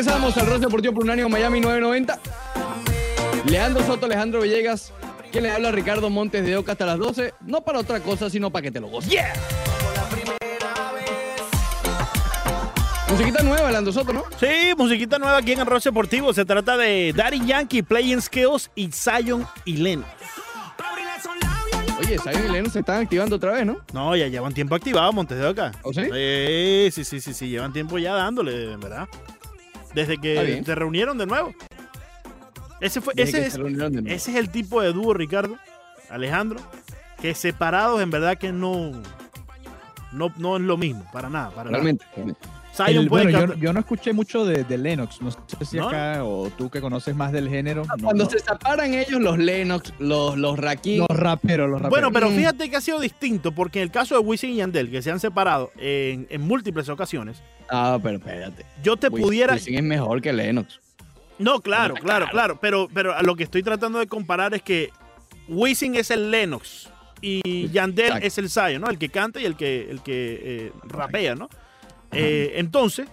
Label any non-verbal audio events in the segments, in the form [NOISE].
Regresamos al Roce Deportivo por un año Miami 990. Leandro Soto, Alejandro Villegas. ¿Quién le habla? Ricardo Montes de Oca hasta las 12. No para otra cosa, sino para que te lo goces. ¡Yeah! Musiquita nueva, Leandro Soto, ¿no? Sí, musiquita nueva aquí en el Deportivo. Se trata de Daddy Yankee, Playing Skills y Zion y Lennox. Oye, Zion y Lennox se están activando otra vez, ¿no? No, ya llevan tiempo activados Montes de Oca. ¿Oh, sí? Sí, sí, sí, sí, sí, llevan tiempo ya dándole, ¿verdad? Desde que se reunieron de nuevo. Ese, fue, ese, es, nuevo. ese es el tipo de dúo, Ricardo, Alejandro, que separados en verdad que no, no, no es lo mismo, para nada, para Realmente. nada. Zion El- puede bueno, yo, no escuché mucho de, de Lennox. No sé si ¿No? acá o tú que conoces más del género. no- Cuando no. se separan ellos, los Lennox, los, los Rakim. Los raperos, los raperos. Bueno, pero Mm. fíjate que ha sido distinto, porque en el caso de Wisin y Yandel, que se han separado en, en múltiples ocasiones, Ah, pero espérate. yo te Wisin- pudiera... Wisin es mejor que Lennox. No, claro, claro, claro, pero, pero a lo que estoy tratando de comparar es que Wisin es el Lennox y Yandel Exacto. es el Zion, ¿no? El que canta y el que, el que eh, rapea, ¿no? Eh, entonces,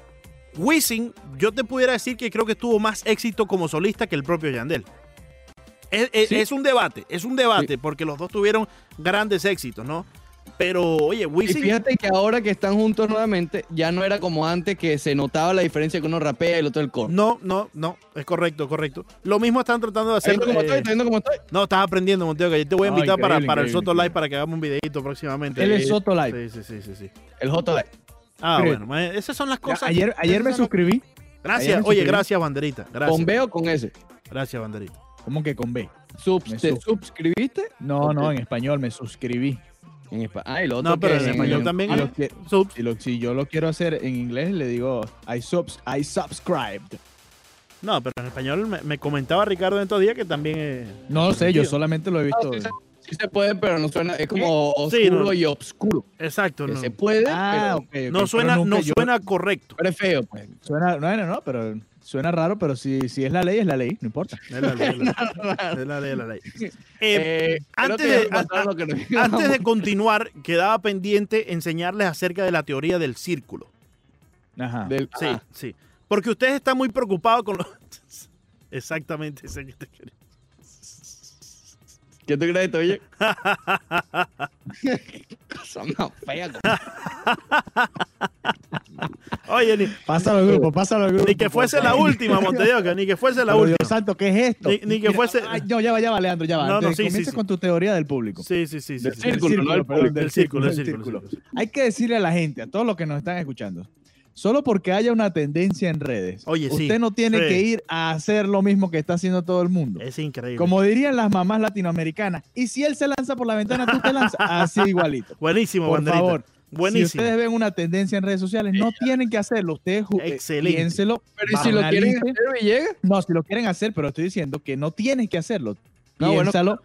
Wisin, yo te pudiera decir que creo que tuvo más éxito como solista que el propio Yandel. Es, es- Sí. es un debate, es un debate, porque los dos tuvieron grandes éxitos, ¿no? Pero, oye, Y Wisin... fíjate que ahora que están juntos nuevamente, ya no era como antes que se notaba la diferencia que uno rapea y el otro el coro. No, no, no, es correcto, correcto. Lo mismo están tratando de ¿Estás hacer... viendo cómo eh, estoy? ¿Estás viendo cómo estoy? No, estás aprendiendo, Monteo, que yo te voy a invitar para, para el Soto Live para que hagamos un videito próximamente. Él Eh, es Soto Live. Sí, sí, sí, sí, sí. El Hot Light. Ah, bueno, esas son las Ya, cosas. ayer ayer me suscribí. ayer Gracias, me oye, suscribí. gracias, Banderita. Gracias. ¿Con B o con S? Gracias, Banderita. ¿Cómo que con B? Subs- ¿Te sub- suscribiste? No, no, en español me suscribí. En espa- Ah, y lo otro No, pero que en español también. Que- Subs. si lo- si yo lo quiero hacer en inglés, le digo I, subs, I subscribed. No, pero en español me, me comentaba Ricardo en estos días que también. eh, No lo sé, yo solamente lo he visto. sí, Sí se puede, pero no suena. Es como oscuro Sí, no. y obscuro. Exacto, Que no, se puede, Ah, pero, no pero suena, nunca no yo- suena correcto. pero es feo. Pues. Suena, no, no, no, pero suena raro, pero si, si es la ley, es la ley, no importa. Es la ley, es la [LAUGHS] ley, es la ley, es la ley. [LAUGHS] Eh, Eh, creo antes de- antes [LAUGHS] continuar, quedaba pendiente enseñarles acerca de la teoría del círculo. Ajá. Del- Sí, ah, sí. Porque ustedes están muy preocupados con los. Exactamente, ese que te quería. ¿Qué tú crees, oye? Cosa [LAUGHS] más fea. [LAUGHS] Oye, ni, Pásalo al grupo, pásalo al grupo. ni que fuese la última, Montevideo, ni que fuese la Pero, última. Dios santo, ¿qué es esto? Ni- ni que Mira, fuese- ay, no, ya va, ya va, Leandro, ya va. No, no, sí, comiences sí. con tu teoría del público. Sí, sí, sí. sí, Del sí. círculo, Del no del perdón, público. Del círculo, del del círculo, del círculo. Hay que decirle a la gente, a todos los que nos están escuchando, solo porque haya una tendencia en redes, Oye, sí, usted no tiene sí. que ir a hacer lo mismo que está haciendo todo el mundo. Es increíble. Como dirían las mamás latinoamericanas, y si él se lanza por la ventana, tú te lanzas [LAUGHS] así igualito. Buenísimo, Por Banderita. favor, Buenísimo. si ustedes ven una tendencia en redes sociales, no tienen que hacerlo. Ustedes eh, Excelente. piénselo, Pero ¿y si lo quieren hacer, Villegas? No, si lo quieren hacer, pero estoy diciendo que no tienes que hacerlo. No, bueno, Piénsalo.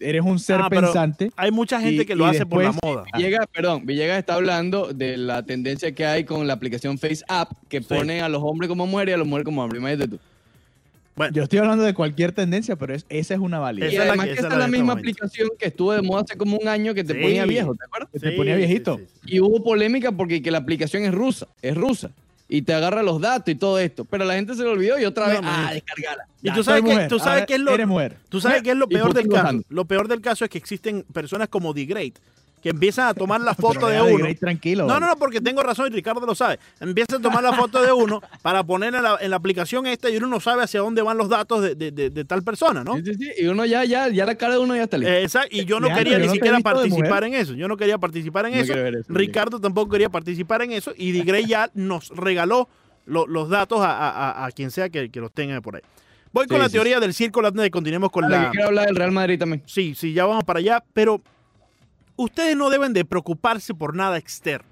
Eres un ser Ah, pensante. Hay mucha gente Y- que lo hace por la moda. Villegas, perdón, Villegas está hablando de la tendencia que hay con la aplicación Face App que Sí. pone a los hombres como mujeres y a las mujeres como hombres. Imagínate tú. Bueno, Yo estoy hablando de cualquier tendencia, pero es- esa es una validez. Y Esa es la además que- esa esta es la misma este momento. aplicación que estuvo de moda hace como un año que te Sí. ponía viejo, ¿te acuerdas? que te ponía viejito. sí, sí. Y hubo polémica porque que la aplicación es rusa, es rusa. Y te agarra los datos y todo esto. Pero la gente se lo olvidó y otra vez, ah, descargala. Y tú sabes que, tú sabes que es lo, tú sabes que es lo ¿Y peor qué del caso. Lo peor del caso es que existen personas como The Great que empiezan a tomar la [LAUGHS] foto de uno. Tranquilo. No, no, no, porque tengo razón y Ricardo lo sabe. Empieza a tomar la foto de uno para poner en la, en la aplicación esta y uno no sabe hacia dónde van los datos de, de- de- de tal persona, ¿no? Sí, sí, sí. Y uno ya, ya, ya la cara de uno ya está lista. Esa- y yo no quería ni no siquiera participar en eso. Yo no quería participar en No eso. Ricardo tampoco quería participar en eso. Y The Grey ya nos regaló lo- los datos a, a- a- a quien sea que, que los tenga por ahí. Voy con la sí, teoría del círculo antes de continuemos con Ahora la. quiero hablar del Real Madrid también. Sí, sí, ya vamos para allá, pero ustedes no deben de preocuparse por nada externo.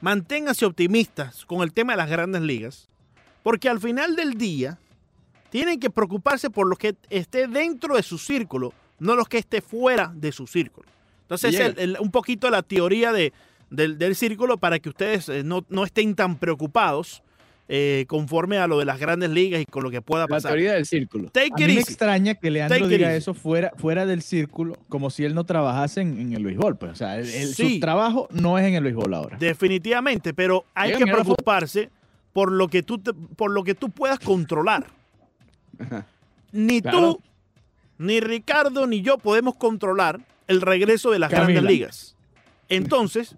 Manténganse optimistas con el tema de las grandes ligas, porque al final del día tienen que preocuparse por lo que esté dentro de su círculo, no los que esté fuera de su círculo. Entonces, Bien. el- el- un poquito la teoría de, del, del círculo para que ustedes eh, no, no estén tan preocupados eh, conforme a lo de las grandes ligas y con lo que pueda La pasar. teoría del círculo. Take A mí me extraña que Leandro Take diga eso fuera, fuera del círculo, como si él no trabajase en, en el béisbol. Pues. O sea, el- el- Sí. su trabajo no es en el béisbol ahora. Definitivamente, pero hay Llega, que la preocuparse por lo que tú, te- por lo que tú puedas controlar. Ajá. Ni Claro. tú, ni Ricardo, ni yo podemos controlar el regreso de las Camila. grandes ligas. Entonces,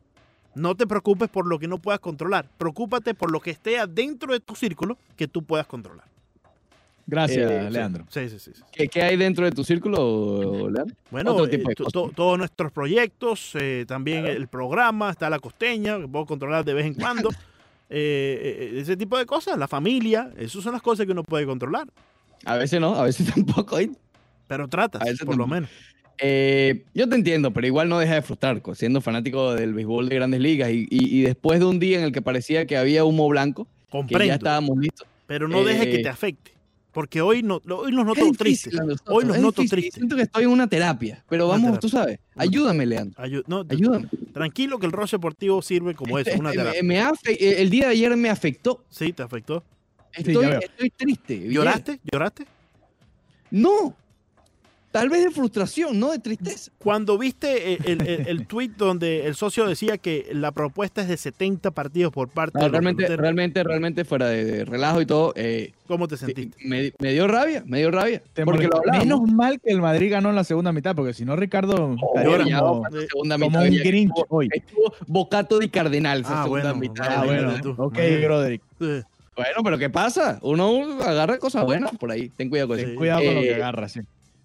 no te preocupes por lo que no puedas controlar. Preocúpate por lo que esté adentro de tu círculo que tú puedas controlar. Gracias, Eh, sí. Leandro. Sí, sí, sí. sí. ¿Qué, qué hay dentro de tu círculo, Leandro? Bueno, eh, tipo de to- todos nuestros proyectos, eh, también el programa, está la costeña, que puedo controlar de vez en cuando. Eh, eh, ese tipo de cosas, la familia, esas son las cosas que uno puede controlar. A veces no, a veces [LAUGHS] tampoco. ¿eh? Pero tratas, A veces por lo menos. Eh, yo te entiendo, pero igual no deja de frustrar, siendo fanático del béisbol de grandes ligas y, y- y después de un día en el que parecía que había humo blanco, que ya Comprendo. estábamos listos. Pero no deje que Eh, te afecte. Porque hoy, no, hoy nos noto difícil, tristes. Hoy nos noto difícil. tristes. Siento que estoy en una terapia, pero vamos, terapia. tú sabes, ayúdame, Leandro, Ayu- no, ayúdame. tranquilo que el roce deportivo sirve como eso, una Eh, terapia. me- me eh, el día de ayer me afectó. Sí, te afectó. Estoy, estoy triste. ¿Lloraste? ¿Lloraste? No. Tal vez de frustración, no de tristeza. Cuando viste eh, el, el, el [LAUGHS] tweet donde el socio decía que la propuesta es de 70 partidos por parte No, de los realmente, peloteros, realmente, realmente fuera de, de relajo y todo, eh, ¿cómo te sentiste? me, me dio rabia, me dio rabia. Te porque lo hablamos. Menos mal que el Madrid ganó en la segunda mitad, porque si no, Ricardo estaría llora. Ya como, vamos a la segunda como mitad, un Villegas. Grinch Estuvo- hoy. Estuvo bocato de cardenal esa Ah, segunda bueno, mitad. Ah, bueno. tú, Ok. Broderick. Bueno, pero ¿qué pasa? Uno agarra cosas buenas por ahí. Ten cuidado con Sí. eso. Ten cuidado con lo que Eh, agarra, sí.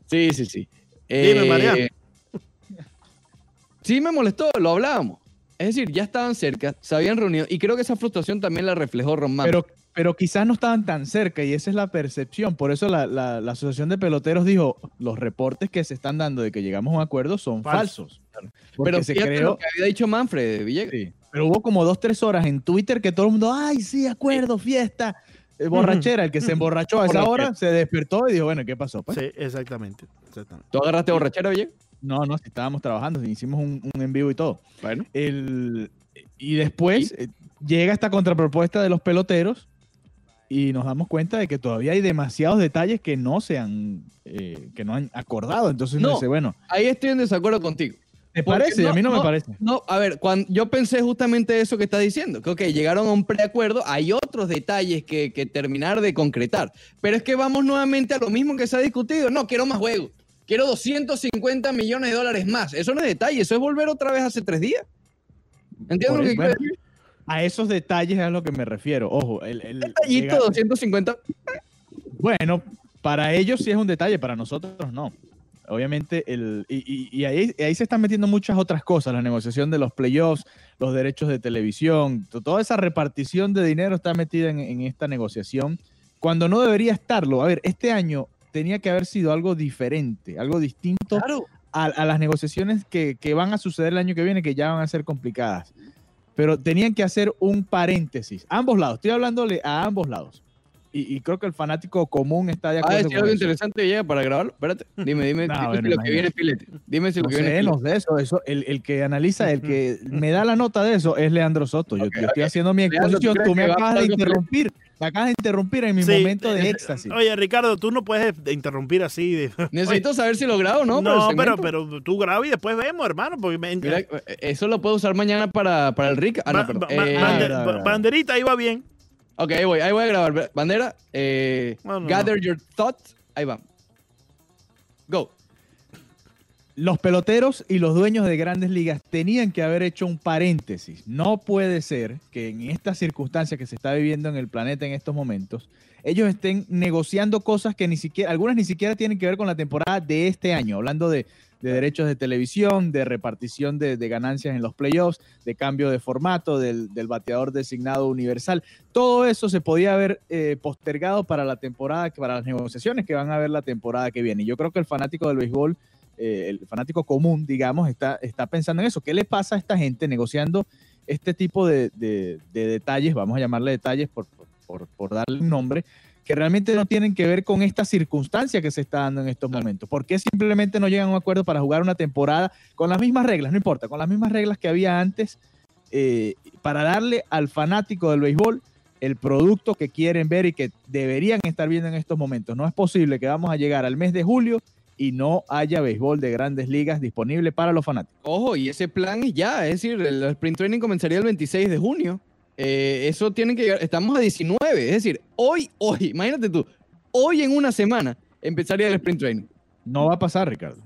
Sí, sí, sí. Dime, Eh, Mariano. Sí, me molestó, lo hablábamos. Es decir, ya estaban cerca, se habían reunido y creo que esa frustración también la reflejó Román. Pero, pero quizás no estaban tan cerca y esa es la percepción. Por eso la, la- la Asociación de Peloteros dijo, los reportes que se están dando de que llegamos a un acuerdo son Falsos. pero se creó... lo que había dicho Manfred Villegas. Sí, Pero hubo como dos, tres horas en Twitter que todo el mundo, ay, sí, acuerdo, fiesta, borrachera. El que se emborrachó a esa hora se despertó y dijo, bueno, ¿qué pasó? Pues? sí, exactamente. exactamente. ¿Tú agarraste borrachera, Villegas? No, no, estábamos trabajando, hicimos un, un en vivo y todo. Bueno. El, y después eh, llega esta contrapropuesta de los peloteros y nos damos cuenta de que todavía hay demasiados detalles que no se han, eh, que no han acordado. Entonces uno No. dice, bueno, Ahí estoy en desacuerdo contigo. ¿Te Porque parece? no- a mí no, no- me parece. No, a ver, cuando yo pensé justamente eso que estás diciendo, que ok, llegaron a un preacuerdo, hay otros detalles que, que terminar de concretar, pero es que vamos nuevamente a lo mismo que se ha discutido, no, quiero más juegos, quiero 250 millones de dólares más, eso no es detalle, eso es volver otra vez hace tres días. ¿Entiendes lo que quiero decir? A esos detalles es a lo que me refiero. Ojo, el, el- Detallito llega- 250, Bueno, para ellos sí es un detalle, para nosotros no. Obviamente, el, y, y- y ahí, ahí se están metiendo muchas otras cosas, la negociación de los playoffs, los derechos de televisión, to- toda esa repartición de dinero está metida en, en esta negociación, cuando no debería estarlo. A ver, este año tenía que haber sido algo diferente, algo distinto claro. a, a las negociaciones que, que van a suceder el año que viene, que ya van a ser complicadas. Pero tenían que hacer un paréntesis. Ambos lados, estoy hablándole a ambos lados. Y, y creo que el fanático común está de Ah, acuerdo decir con algo eso. interesante llega para grabarlo. Espérate, [LAUGHS] dime, dime, No, dime bueno, si lo que viene es filete. Dime si lo No que viene es sé, filete. no sé eso, eso el, el que analiza, el que [LAUGHS] me da la nota de eso es Leandro Soto. Yo, estoy haciendo mi Leandro, ¿tú exposición, tú me acabas de interrumpir, me acabas de interrumpir en mi Sí, momento de eh, éxtasis. Oye, Ricardo, tú no puedes interrumpir así. De, [LAUGHS] Necesito saber si lo grabo o no. no, pero, pero tú grabas y después vemos, hermano. Porque me- Mira, eh, eso lo puedo usar mañana para, para el Rick. Ah, no, ba- ba- Eh, Ah, ba- banderita, ahí va bien. Ok, ahí voy, ahí voy a grabar. Bandera, eh, No, no, gather your thoughts. Ahí va. Go. Los peloteros y los dueños de grandes ligas tenían que haber hecho un paréntesis. No puede ser que en estas circunstancias que se está viviendo en el planeta en estos momentos, ellos estén negociando cosas que ni siquiera, algunas ni siquiera tienen que ver con la temporada de este año, hablando de, de derechos de televisión, de repartición de, ganancias en los playoffs, de cambio de formato, del, bateador designado universal. Todo eso se podía haber eh, postergado para la temporada, para las negociaciones que van a haber la temporada que viene. Y yo creo que el fanático del béisbol eh, el fanático común, digamos, está, está pensando en eso. ¿Qué le pasa a esta gente negociando este tipo de, de- de detalles, vamos a llamarle detalles por, por- por darle un nombre, que realmente no tienen que ver con esta circunstancia que se está dando en estos momentos? ¿Por qué simplemente no llegan a un acuerdo para jugar una temporada con las mismas reglas? No importa, con las mismas reglas que había antes, eh, para darle al fanático del béisbol el producto que quieren ver y que deberían estar viendo en estos momentos. No es posible que vamos a llegar al mes de julio y no haya béisbol de grandes ligas disponible para los fanáticos. Ojo, y ese plan es ya. Es decir, el sprint training comenzaría el 26 de junio. Eh, eso tiene que llegar. Estamos a 19. Es decir, hoy, hoy, imagínate tú, hoy en una semana empezaría el sprint training. No va a pasar, Ricardo.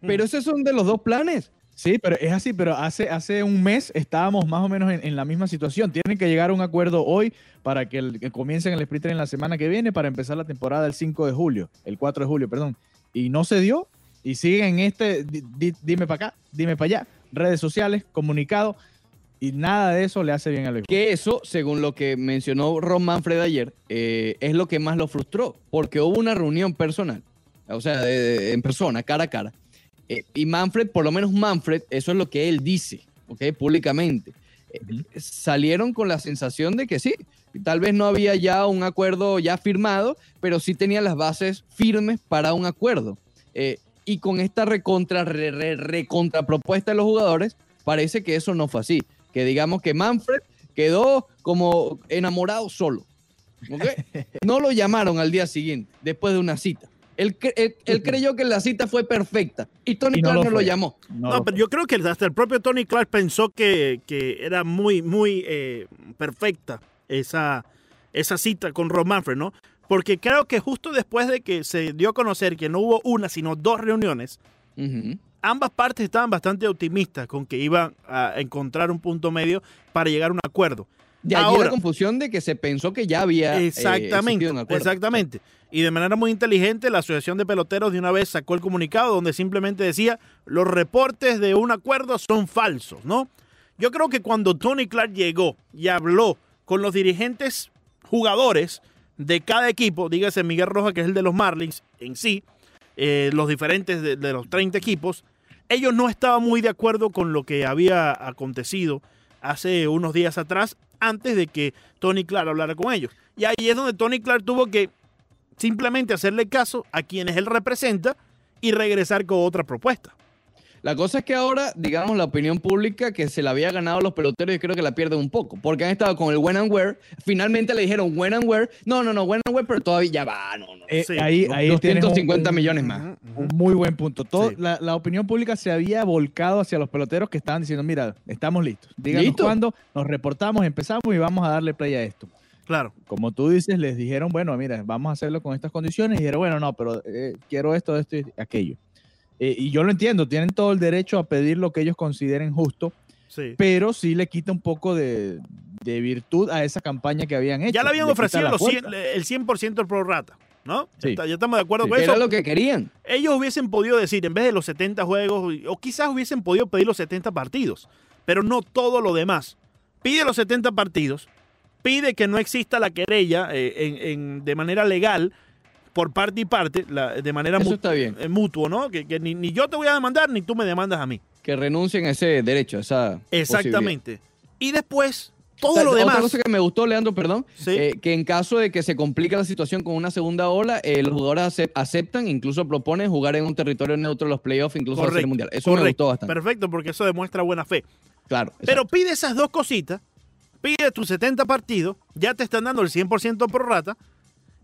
Pero esos son de los dos planes. Sí, pero es así, pero hace, hace un mes estábamos más o menos en, en la misma situación. Tienen que llegar a un acuerdo hoy para que, el, que comiencen el sprint training la semana que viene para empezar la temporada el 5 de julio, el 4 de julio, perdón. Y no se dio y siguen en este, di- di- dime para acá, dime para allá, redes sociales, comunicado y nada de eso le hace bien al béisbol. Que eso, según lo que mencionó Ron Manfred ayer, eh, es lo que más lo frustró, porque hubo una reunión personal, o sea, de- de- en persona, cara a cara. Eh, y Manfred, por lo menos Manfred, eso es lo que él dice, ¿ok? Públicamente. Eh. Salieron con la sensación de que sí, tal vez no había ya un acuerdo ya firmado, pero sí tenía las bases firmes para un acuerdo. Eh, y con esta recontra, re, re- recontrapropuesta de los jugadores, parece que eso no fue así. Que digamos que Manfred quedó como enamorado solo. ¿ok? [LAUGHS] No lo llamaron al día siguiente, después de una cita. Él, él- él creyó que la cita fue perfecta y Tony Y no Clark lo no lo llamó. No No, lo pero fue. yo creo que hasta el propio Tony Clark pensó que, que era muy, muy eh, perfecta esa, esa cita con Ron Manfred, ¿no? Porque creo que justo después de que se dio a conocer que no hubo una, sino dos reuniones. Ambas partes estaban bastante optimistas con que iban a encontrar un punto medio para llegar a un acuerdo. De Ahora- la confusión de que se pensó que ya había eh, Exactamente, un acuerdo. exactamente. Y de manera muy inteligente, la Asociación de Peloteros de una vez sacó el comunicado donde simplemente decía, los reportes de un acuerdo son falsos, ¿no? Yo creo que cuando Tony Clark llegó y habló con los dirigentes jugadores de cada equipo, dígase Miguel Roja, que es el de los Marlins en sí, eh, los diferentes de, de los 30 equipos, ellos no estaban muy de acuerdo con lo que había acontecido hace unos días atrás, antes de que Tony Clark hablara con ellos. Y ahí es donde Tony Clark tuvo que simplemente hacerle caso a quienes él representa y regresar con otra propuesta. La cosa es que ahora, digamos, la opinión pública que se la había ganado a los peloteros, yo creo que la pierden un poco, porque han estado con el when and where. Finalmente le dijeron when and where. No, no, no, when and where, pero todavía ya va, no, no. Eh, Sí. ahí, ahí tienes un- 250 un- millones más. Un muy buen punto. Todo, Sí. la, la opinión pública se había volcado hacia los peloteros que estaban diciendo, mira, estamos listos. Díganos ¿Listo? cuándo, nos reportamos, empezamos y vamos a darle play a esto. Claro. Como tú dices, les dijeron, bueno, mira, vamos a hacerlo con estas condiciones. Y dijeron, bueno, no, pero eh, quiero esto, esto y aquello. Eh, y yo lo entiendo, tienen todo el derecho a pedir lo que ellos consideren justo, Sí. pero sí le quita un poco de, de virtud a esa campaña que habían hecho. Ya le habían ofrecido los el 100% del prorata, ¿no? Sí. Está- Ya estamos de acuerdo Sí. con Era eso. lo que querían. Ellos hubiesen podido decir, en vez de los 70 juegos, o quizás hubiesen podido pedir los 70 partidos, pero no todo lo demás. Pide los 70 partidos, pide que no exista la querella eh, en- en- de manera legal por parte y parte, la- de manera Eso está bien. eh, mutuo, ¿no? Que, que ni, ni yo te voy a demandar, ni tú me demandas a mí. Que renuncien a ese derecho, a esa. Exactamente. Y después, todo lo demás. Otra cosa que me gustó, Leandro, perdón, Sí. eh, que en caso de que se complique la situación con una segunda ola, eh, los jugadores ace- aceptan, incluso proponen jugar en un territorio neutro los playoffs, incluso la Serie Correcto, mundial. Eso me gustó bastante. Perfecto, porque eso demuestra buena fe. Claro. Pero pide esas dos cositas, pide tus 70 partidos, ya te están dando el 100% por rata,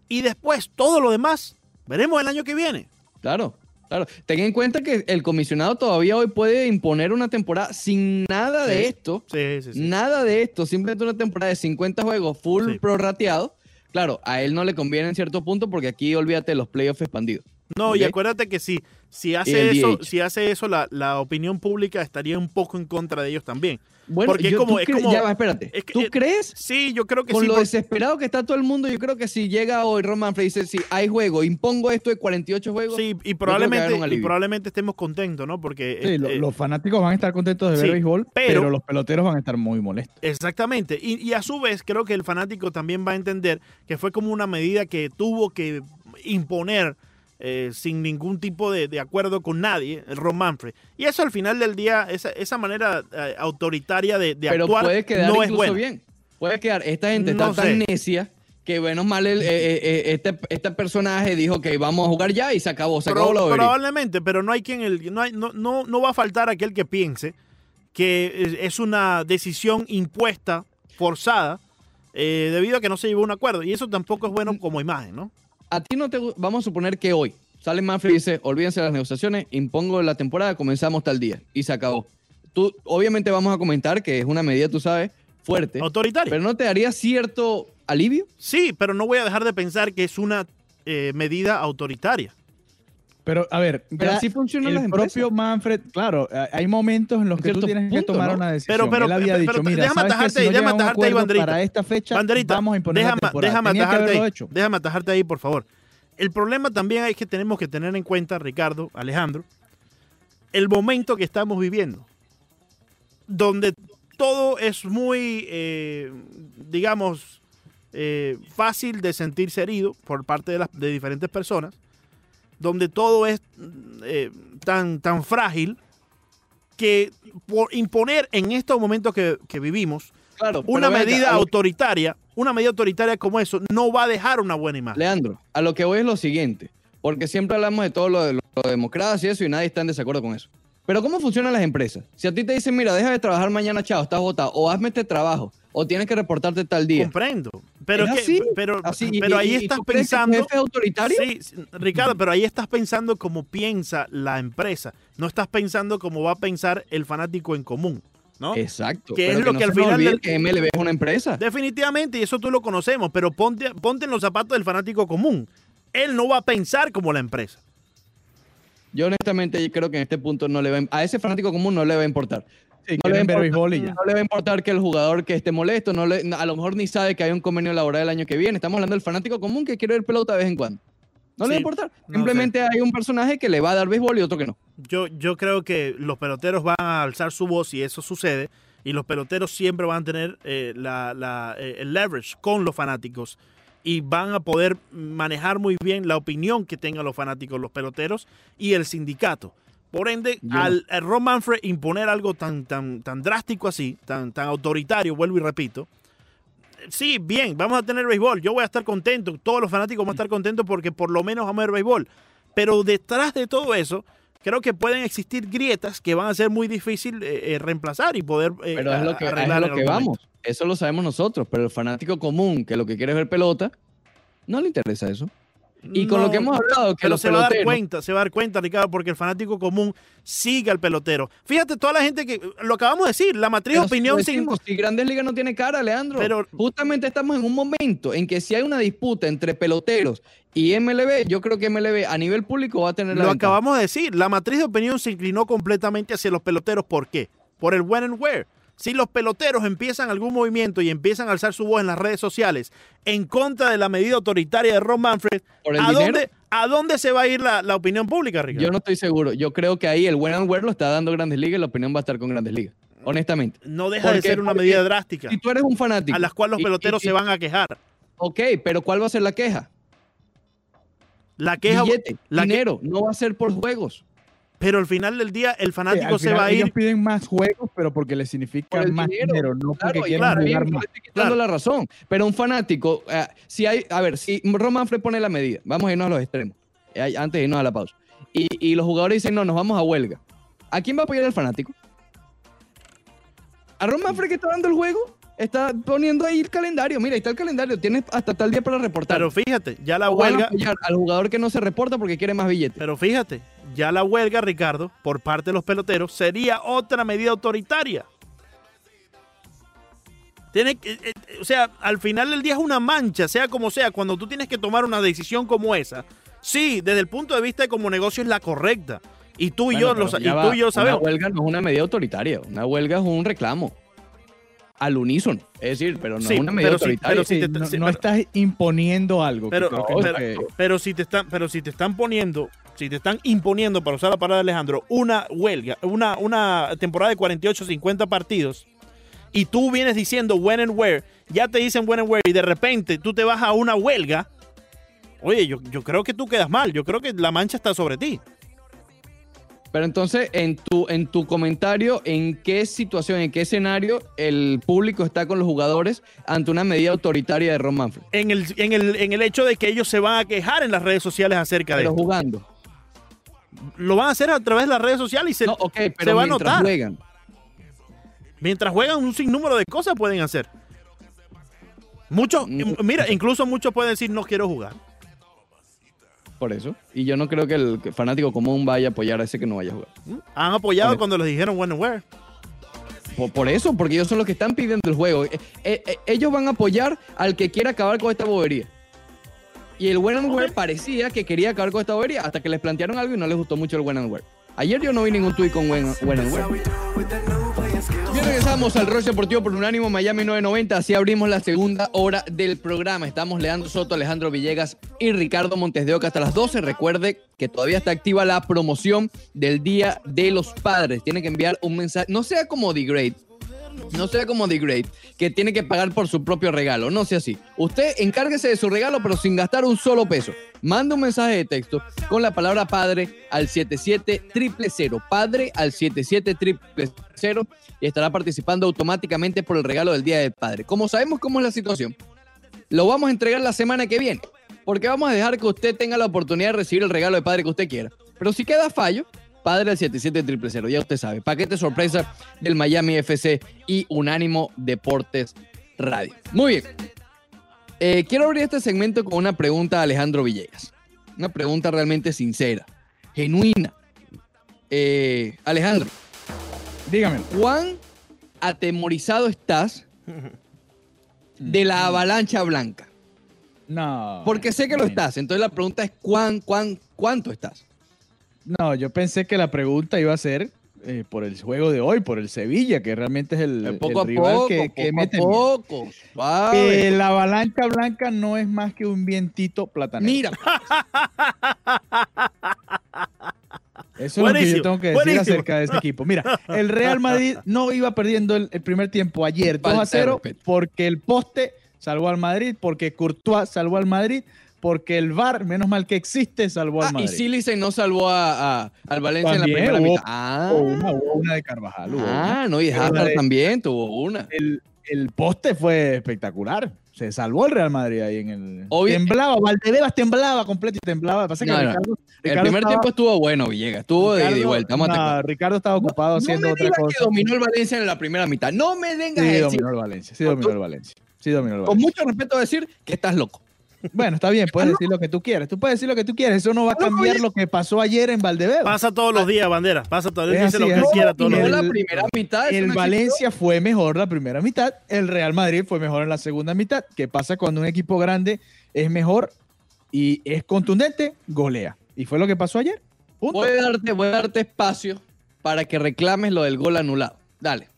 y después todo lo demás, veremos el año que viene. Claro, claro. Ten en cuenta que el comisionado todavía hoy puede imponer una temporada sin nada de Sí. esto, Sí, sí, sí. nada de esto, simplemente una temporada de 50 juegos full prorrateado. Claro, a él no le conviene en cierto punto porque aquí olvídate de los playoffs expandidos. No, y acuérdate que si, si hace eso, DH. si hace eso la, la opinión pública estaría un poco en contra de ellos también. Bueno, Porque yo- como- ¿tú es como- ya va, espérate. es que- ¿Tú eh, crees? Sí, yo creo que Con sí. lo por- desesperado que está todo el mundo, yo creo que si llega hoy Roman Frey y dice, si hay juego, impongo esto de 48 juegos, sí, y probablemente, y probablemente estemos contentos, ¿no? Porque Sí, lo- eh, los fanáticos van a estar contentos de ver sí, béisbol, pero- pero, los peloteros van a estar muy molestos. Exactamente. Y, y a su vez creo que el fanático también va a entender que fue como una medida que tuvo que imponer eh, sin ningún tipo de, de acuerdo con nadie, el Ron Manfred. Y eso al final del día, esa, esa manera eh, autoritaria de, de pero actuar puede quedar no es buena. bien. Puede quedar. Esta gente No está tan necia que, bueno, mal, el, eh, eh, eh, este, este personaje dijo que vamos a jugar ya y se acabó, se Pro- probablemente, pero no hay quien el, no, hay- no, no, no va a faltar aquel que piense que es, una decisión impuesta, forzada, eh, debido a que no se llevó un acuerdo. Y eso tampoco es Mm. bueno como imagen, ¿no? A ti no te vamos a suponer que hoy sale Manfred y dice, olvídense de las negociaciones, impongo la temporada, comenzamos tal día y se acabó. Tú, obviamente vamos a comentar que es una medida, tú sabes, fuerte, Autoritaria. pero no te daría cierto alivio. Sí, pero no voy a dejar de pensar que es una eh, medida autoritaria. Pero, a ver, Pero así funcionan el las empresas. propio Manfred, claro, hay momentos en los que tú tienes que tomar ¿no? una decisión. Pero- pero- Él había pero- dicho, pero mira, déjame atajarte Si ahí, no déjame atajarte ahí, Banderita. Para esta fecha, Banderita, vamos a imponer déjame, la temporada. déjame Tenía que atajarte haberlo ahí. hecho. Déjame atajarte ahí, por favor. El problema también hay que tenemos que tener en cuenta, Ricardo, Alejandro, el momento que estamos viviendo, donde todo es muy, eh, digamos, eh, fácil de sentirse herido por parte de, las, de diferentes personas, donde todo es eh, tan, tan frágil que por imponer en estos momentos que, que vivimos Claro. una medida autoritaria, una medida autoritaria como eso, no va a dejar una buena imagen. Leandro, a lo que voy es lo siguiente, porque siempre hablamos de todo lo de, lo de democracia y eso y nadie está en desacuerdo con eso. Pero ¿cómo funcionan las empresas? Si a ti te dicen, mira, deja de trabajar mañana, chao, estás votado, o hazme este trabajo, o tienes que reportarte tal día. Comprendo. Pero, Es que- así, pero, Así, pero y- ahí y- estás tú que pensando. jefe es autoritario? Sí, Ricardo, pero ahí estás pensando como piensa la empresa. No estás pensando como va a pensar el fanático en común. ¿no? Exacto. Que es lo no que al final del- que MLB es una empresa. Definitivamente, y eso tú lo conocemos, pero ponte, ponte en los zapatos del fanático común. Él no va a pensar como la empresa. Yo honestamente creo que en este punto no le va a, a ese fanático común no le va a importar. Sí, No le, va a importar béisbol y ya. no le va a importar que el jugador que esté molesto, no le- a lo mejor ni sabe que hay un convenio laboral el año que viene. Estamos hablando del fanático común que quiere ver pelota de vez en cuando. No le va a importar. no Simplemente hay un personaje que le va a dar béisbol y otro que no. Yo, yo creo que los peloteros van a alzar su voz y eso sucede. Y los peloteros siempre van a tener eh, la- la- eh, el leverage con los fanáticos. Y van a poder manejar muy bien la opinión que tengan los fanáticos, los peloteros y el sindicato. Por ende, al, al Ron Manfred imponer algo tan, tan, tan drástico así, tan, tan autoritario, vuelvo y repito, sí, bien, vamos a tener béisbol. Yo voy a estar contento, todos los fanáticos van a estar contentos porque por lo menos vamos a ver béisbol. Pero detrás de todo eso, creo que pueden existir grietas que van a ser muy difícil eh, eh, reemplazar y poder eh, Pero es lo que, es arreglar lo que vamos. Eso lo sabemos nosotros. Pero el fanático común que lo que quiere es ver pelota, no le interesa eso. Y con lo que hemos hablado, que pero los se va a dar cuenta, se va a dar cuenta, Ricardo, porque el fanático común sigue al pelotero. Fíjate, toda la gente que, lo acabamos de decir, la matriz de Pero si opinión sin... decimos, si Grandes Ligas no tiene cara, Leandro. Pero- justamente estamos en un momento en que si hay una disputa entre peloteros y MLB, yo creo que MLB a nivel público va a tener la Lo ventaja. acabamos de decir, la matriz de opinión se inclinó completamente hacia los peloteros. ¿Por qué? Por el when and where. Si los peloteros empiezan algún movimiento y empiezan a alzar su voz en las redes sociales en contra de la medida autoritaria de Ron Manfred, ¿Por el ¿a dónde, ¿a dónde se va a ir la, la opinión pública, Ricardo? Yo no estoy seguro. Yo creo que ahí el buen and lo está dando Grandes Ligas y la opinión va a estar con Grandes Ligas. Honestamente. No deja de ser una medida drástica Si tú eres un fanático. a las cuales los y- peloteros y- se van a quejar. Ok, pero ¿cuál va a ser la queja? La queja, Billete, la que- dinero. No va a ser por juegos. Pero al final del día el Sí, fanático se va a Ellos ir. piden más juegos, pero porque les significa el más dinero, dinero, no porque Claro, bien, jugar no más. estoy quitando Claro. la razón. Pero un fanático, eh, si hay, a ver, si Roman Fred pone la medida, vamos a irnos a los extremos, eh, antes de irnos a la pausa. Y, y los jugadores dicen, no, nos vamos a huelga. ¿A quién va a apoyar el fanático? ¿A Roman Fred que está dando el juego? Está poniendo ahí el calendario. Mira, ahí está el calendario. Tienes hasta tal día para reportar. Pero fíjate, ya la O van a huelga, apoyar al jugador que no se reporta porque quiere más billetes. pero fíjate, ya la huelga, Ricardo, por parte de los peloteros, sería otra medida autoritaria. Tiene que, eh, eh, o sea, al final del día es una mancha, sea como sea, cuando tú tienes que tomar una decisión como esa. Sí, desde el punto de vista de como negocio es la correcta. Y tú y Bueno, yo, pero lo sa- y tú y yo sabemos. Una huelga no es una medida autoritaria. Una huelga es un reclamo. Al unísono. Es decir, pero no Sí, es una medida pero si- autoritaria. pero si te- no, sí, no pero- estás imponiendo algo. que Pero, creo que es lo pero, que- pero si te están, pero si te están poniendo, si te están imponiendo, para usar la palabra de Alejandro, una huelga, una, una temporada de 48, 50 partidos, y tú vienes diciendo when and where, ya te dicen when and where, y de repente tú te vas a una huelga, oye, yo, yo creo que tú quedas mal, yo creo que la mancha está sobre ti. Pero entonces, en tu, en tu comentario, ¿en qué situación, en qué escenario el público está con los jugadores ante una medida autoritaria de Ron Manfred? En el, en el, en el hecho de que ellos se van a quejar en las redes sociales acerca de Pero esto. jugando. Lo van a hacer a través de las redes sociales y se, No, ok, pero va a notar. juegan. Mientras juegan un sinnúmero de cosas pueden hacer. Muchos, Mm. mira, incluso muchos pueden decir no quiero jugar. Por eso. Y yo no creo que el fanático común vaya a apoyar a ese que no vaya a jugar. Han apoyado cuando les dijeron when and where. Por, por eso, porque ellos son los que están pidiendo el juego. Eh, eh, eh, ellos van a apoyar al que quiera acabar con esta bobería. Y el When and Where parecía que quería acabar con esta bobería hasta que les plantearon algo y no les gustó mucho el When and Where. Ayer yo no vi ningún tweet con When, When and Where. Bien, regresamos al Roche Deportivo por Unánimo Miami 990. Así abrimos la segunda hora del programa. Estamos Leandro Soto, Alejandro Villegas y Ricardo Montes de Oca hasta las 12. Recuerde que todavía está activa la promoción del Día de los Padres. Tiene que enviar un mensaje. No sea como The Great. No sea como The Great, que tiene que pagar por su propio regalo. No sea así. Usted encárguese de su regalo, pero sin gastar un solo peso. Manda un mensaje de texto con la palabra padre al 77000. Padre al 77000 y estará participando automáticamente por el regalo del Día del Padre. Como sabemos cómo es la situación, lo vamos a entregar la semana que viene, porque vamos a dejar que usted tenga la oportunidad de recibir el regalo de padre que usted quiera. Pero si queda fallo, padre al 77000, ya usted sabe. Paquete sorpresa del Miami FC y Unánimo Deportes Radio. Muy bien. Eh, quiero abrir este segmento con una pregunta a Alejandro Villegas. Una pregunta realmente sincera, genuina. Eh, Alejandro, Dígame. ¿cuán atemorizado estás de la avalancha blanca? No. Porque sé que lo estás. Entonces la pregunta es ¿cuán, cuán, cuánto estás? No, yo pensé que la pregunta iba a ser eh, por el juego de hoy, por el Sevilla, que realmente es el, Eh, el poco a rival poco, que, que mete poco. Eh, la avalancha blanca no es más que un vientito platanero. Mira, [LAUGHS] Eso es lo que yo tengo que decir buenísimo. acerca de este equipo. Mira, el Real Madrid no iba perdiendo el, el primer tiempo ayer 2 a Falta de 0 respeto. porque el poste salvó al Madrid, porque Courtois salvó al Madrid, porque el VAR, menos mal que existe, salvó al ah, y Madrid. Silicen no salvó a, a- al Valencia También en la primera hubo- mitad. Ah, Hubo una, hubo una de Carvajal. hubo una. ah, no, y Hazard de- también tuvo una. el, el poste fue espectacular. Se salvó el Real Madrid ahí en el. Obvio- Temblaba, Valdebebas temblaba completo y temblaba. Pasa que No, no. Ricardo, El Ricardo primer estaba- tiempo estuvo bueno, Villegas. Estuvo de y Ricardo- vuelta. Vamos a no, estar Ricardo estaba ocupado haciendo me otra cosa. que dominó el Valencia en la primera mitad. No me vengas a Sí, decir, dominó el Valencia. Sí, dominó el Valencia. Sí, dominó el con Valencia. mucho respeto, decir que estás loco. Bueno, está bien, puedes decir lo que tú quieras. Tú puedes decir lo que tú quieras. Eso no va a cambiar lo que pasó ayer en Valdebebas. Pasa todos los días, bandera. Pasa todo. Es dice así, lo que es quiera todos los días. la primera mitad. eso El. Valencia fue mejor la primera mitad, el Real Madrid fue mejor en la segunda mitad. ¿Qué pasa cuando un equipo grande es mejor y es contundente? Golea. Y fue lo que pasó ayer. Punto. Voy a, darte, voy a darte espacio para que reclames lo del gol anulado. Dale.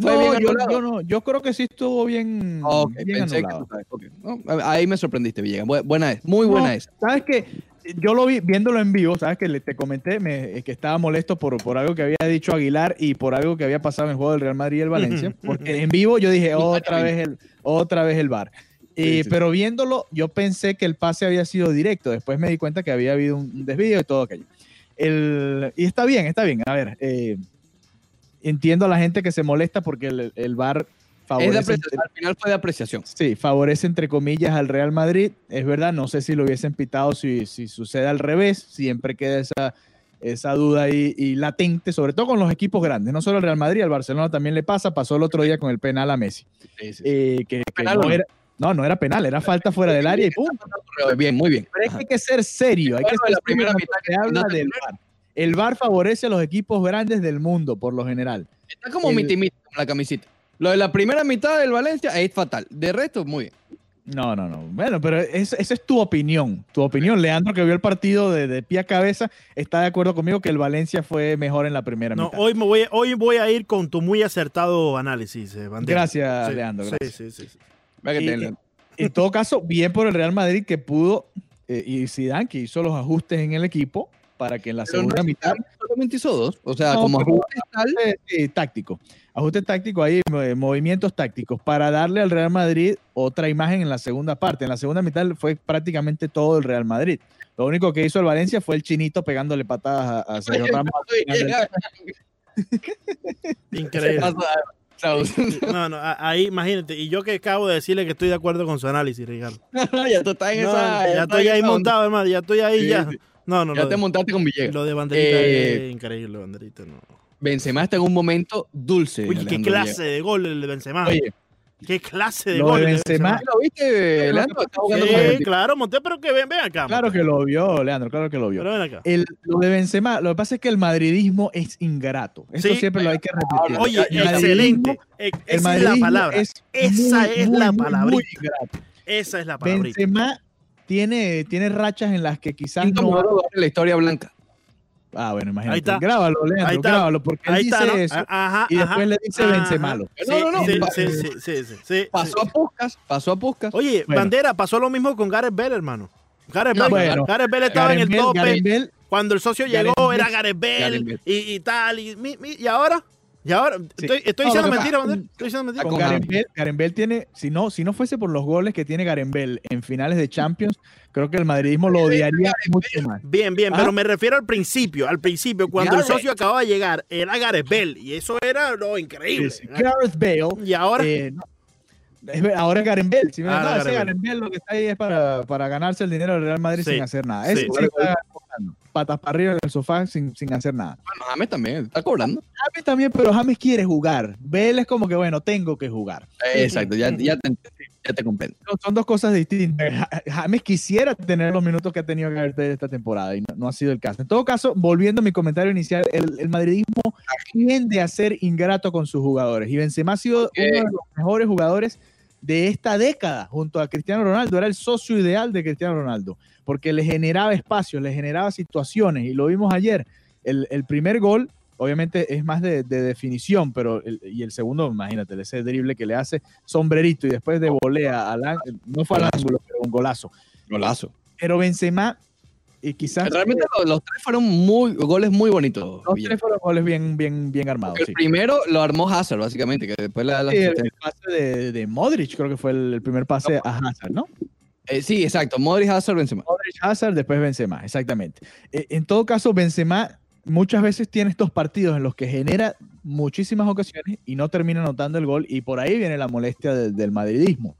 ¿Fue No, yo, yo no, yo creo que sí estuvo bien, Ok, bien pensé que anulado. tú sabes. Ok, no, ahí me sorprendiste, Villegas. Bu- Buena es, muy buena No, es. Sabes que yo lo vi viéndolo en vivo, sabes que le- te comenté me- eh, que estaba molesto por, por algo que había dicho Aguilar y por algo que había pasado en el juego del Real Madrid y el Valencia, porque en vivo yo dije otra vez el otra vez el. Eh, Sí, sí. Pero viéndolo, yo pensé que el pase había sido directo. Después me di cuenta que había habido un desvío y todo aquello. El, y está bien, está bien. A ver, eh, entiendo a la gente que se molesta porque el, el VAR Es de favorece, al final fue de apreciación. Sí, favorece entre comillas al Real Madrid. Es verdad, no sé si lo hubiesen pitado si, si sucede al revés. Siempre queda esa, esa duda ahí y latente, sobre todo con los equipos grandes. No solo el Real Madrid, al Barcelona también le pasa. Pasó el otro día con el penal a Messi. Sí, sí, sí. Eh, que, que ¿Penal o no, no? era, no, no era penal, era falta fuera del área y pum. Bien, muy bien. Pero es que hay que ser serio. Hay que ser la primera mitad que habla del. VAR. El VAR favorece a los equipos grandes del mundo, por lo general. Está como El- mitimita con la camisita. Lo de la primera mitad del Valencia es fatal. De resto, muy bien. No, no, no. Bueno, pero es- esa es tu opinión. Tu opinión, Leandro, que vio el partido de, de pie a cabeza, está de acuerdo conmigo que el Valencia fue mejor en la primera No, mitad. hoy, me voy, hoy voy a ir con tu muy acertado análisis, eh, bandera. Gracias, Sí, Leandro. sí, gracias. sí, sí, sí. Y- te- En todo caso, bien por el Real Madrid que pudo, eh, y Zidane que hizo los ajustes en el equipo para que en la Pero segunda no mitad solamente hizo dos. O sea, No, como ajuste tal. eh, eh, táctico. Ajuste táctico ahí, eh, movimientos tácticos para darle al Real Madrid otra imagen en la segunda parte. En la segunda mitad fue prácticamente todo el Real Madrid. Lo único que hizo el Valencia fue el chinito pegándole patadas a, a Sergio [LAUGHS] Ramos. [LAUGHS] Increíble. Chao. No, no, ahí imagínate. Y yo que acabo de decirle que estoy de acuerdo con su análisis, Ricardo. [LAUGHS] ya tú estás en No, esa. ya estoy ahí montado, hermano. Ya estoy ahí, Sí, ya. sí. No, no, Ya lo, te de, montaste con Villegas. lo de banderita Eh, es increíble, banderita. No. Benzema está en un momento dulce. Uy, qué clase de gol el de Benzema. Oye, ¿Qué clase de Lo gol? de Benzema-? ¿Lo viste, Leandro? Está jugando con Sí, claro, monté, pero que ven, ven acá. Claro monté. que lo vio, Leandro, claro que lo vio. Pero ven acá. El, lo de Benzema, lo que pasa es que el madridismo es ingrato. Eso Sí. siempre lo hay que repetir. Oye, El excelente. E- Esa es la palabra. es Esa es la ingrato. Esa es la palabrita. Benzema tiene, tiene rachas en las que quizás Quinto no... de la historia blanca. Ah, bueno, imagínate. Ahí está. Grábalo, Leandro, Ahí está. grábalo, porque él Ahí dice está, ¿no? eso Ajá, y después ajá. le dice Ajá. Benzemalo. Sí, No, no, no, sí, pa- sí, sí, sí, sí, sí, Pasó sí. a Puskas, pasó a Puskas. Oye, Bueno. Bandera, pasó lo mismo con Gareth Bell, hermano. Gareth Bell, bueno. Gareth Bell estaba en el Bale- tope. Cuando el socio Gareth llegó era Gareth Bell, Gareth. Y, y tal. Y ahora, y ahora, estoy, estoy No, diciendo lo que mentira, pasa- Bandera. Estoy diciendo mentira. con Gareth Bale tiene, si no, si no fuese por los goles que tiene Gareth Bale en finales de Champions, creo que el madridismo lo odiaría mucho más. Bien, bien, Ah. pero me refiero al principio, al principio, cuando el socio acababa de llegar, era Gareth Bell, y eso era lo increíble. Sí, sí. Gareth Bale Y ahora, Eh, no. Ahora es Garen Bell. Si me- Ahora no, Garen Bell lo que está ahí es para, para ganarse el dinero del Real Madrid Sí, sin hacer nada. Ese sí está patas para arriba en el sofá sin, sin hacer nada. Bueno, James también está cobrando. James también, pero James quiere jugar. Bell es como que, bueno, tengo que jugar. Exacto, ya, ya, te, ya te comprendo. Son- Son dos cosas distintas. Ja- James quisiera tener los minutos que ha tenido Gareth Bale esta temporada y no, no ha sido el caso. En todo caso, volviendo a mi comentario inicial, el, el madridismo tiende a ser ingrato con sus jugadores y Benzema ha sido uno de los mejores jugadores de esta década junto a Cristiano Ronaldo. Era el socio ideal de Cristiano Ronaldo porque le generaba espacios, le generaba situaciones y lo vimos ayer. El, el primer gol, obviamente, es más de, de definición, pero el- y el segundo, imagínate, ese drible que le hace sombrerito y después de volea al no fue al ángulo, pero un golazo. Golazo. Pero Benzema, y quizás Realmente los, los tres fueron muy, goles muy bonitos. los tres fueron goles bien, bien, bien armados. El sí. primero lo armó Hazard, básicamente, que después le da la Sí, el, el pase de, de Modric, creo que fue el, el primer pase a Hazard, ¿no? Eh, sí, exacto. Modric, Hazard, Benzema. Modric, Hazard, después Benzema, exactamente. Eh, en todo caso, Benzema muchas veces tiene estos partidos en los que genera muchísimas ocasiones y no termina anotando el gol y por ahí viene la molestia de- del madridismo.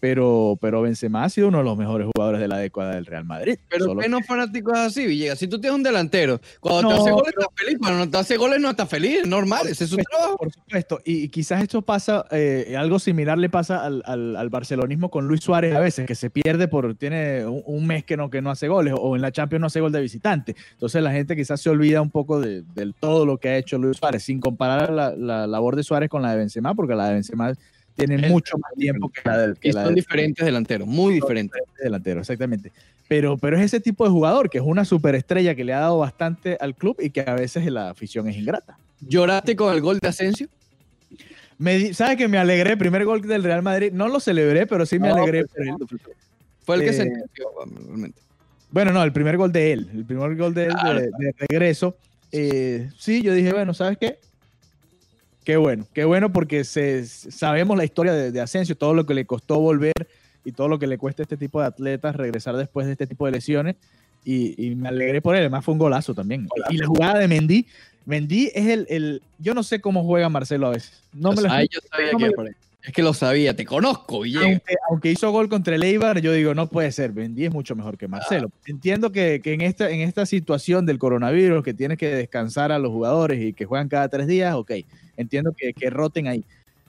Pero, pero Benzema ha sido uno de los mejores jugadores de la década del Real Madrid. Pero Solo que no fanáticos así, Villegas. Si tú tienes un delantero, cuando No, te hace goles pero- estás feliz, cuando no te hace goles no estás feliz, es normal, ese es su trabajo. Por supuesto, y, y quizás esto pasa, eh, algo similar le pasa al, al- al barcelonismo con Luis Suárez a veces, que se pierde por, tiene un, un mes que no, que no hace goles, o en la Champions no hace gol de visitante. Entonces la gente quizás se olvida un poco de, todo lo que ha hecho Luis Suárez, sin comparar la, la labor de Suárez con la de Benzema, porque la de Benzema tiene Es mucho más tiempo que la del que Y la son del diferentes delanteros, muy diferentes. delantero, exactamente. Pero, pero es ese tipo de jugador que es una superestrella que le ha dado bastante al club y que a veces la afición es ingrata. ¿Lloraste con el gol de Asensio? Me, di- ¿Sabe que me alegré? Primer gol del Real Madrid. No lo celebré, pero sí me No, alegré. él. Fue el que Eh, sentenció, realmente. Bueno, no, el primer gol de él. El primer gol de él Claro, de, de regreso. Eh, sí, yo dije, bueno, ¿sabes qué? Qué bueno, qué bueno porque se, sabemos la historia de, de Asensio, todo lo que le costó volver y todo lo que le cuesta a este tipo de atletas regresar después de este tipo de lesiones. Y, y me alegré por él, además fue un golazo también. Y la jugada de Mendy, Mendy es el, el- yo no sé cómo juega Marcelo a veces. No me lo Ay, yo sabía no que me- por ahí. Es que lo sabía, te conozco, Villegas. aunque, aunque hizo gol contra el Eibar, yo digo, no puede ser, Mendy es mucho mejor que Marcelo. Entiendo que, que en, esta, en esta situación del coronavirus, que tienes que descansar a los jugadores y que juegan cada tres días, ok, entiendo que, que roten ahí.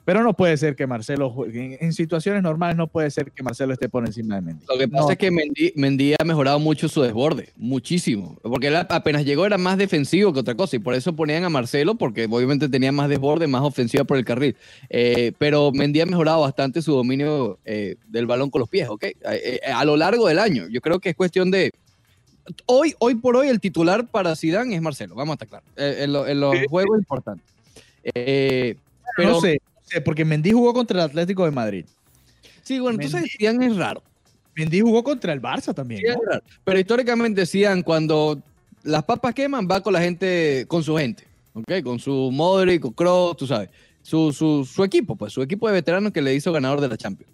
Pero no puede ser que Marcelo juegue. En, en situaciones normales no puede ser que Marcelo esté por encima de Mendy. Lo que pasa No. es que Mendy, Mendy ha mejorado mucho su desborde, muchísimo. Porque él apenas llegó era más defensivo que otra cosa y por eso ponían a Marcelo porque obviamente tenía más desborde, más ofensiva por el carril. Eh, pero Mendy ha mejorado bastante su dominio eh, del balón con los pies, ¿ok? Eh, eh, a lo largo del año. Yo creo que es cuestión de... Hoy, hoy por hoy el titular para Zidane es Marcelo, vamos a estar claros. Eh, en, lo- en los juegos importantes. Eh, pero no sé, porque Mendy jugó contra el Atlético de Madrid. sí, bueno, Mendy- entonces Zidane es raro. Mendy jugó contra el Barça también. Sí, ¿no? es raro. Pero históricamente decían cuando las papas queman, va con la gente, con su gente, ¿ok? Con su Modric, con Kroos, tú sabes. Su, su, su equipo, pues, su equipo de veteranos que le hizo ganador de la Champions.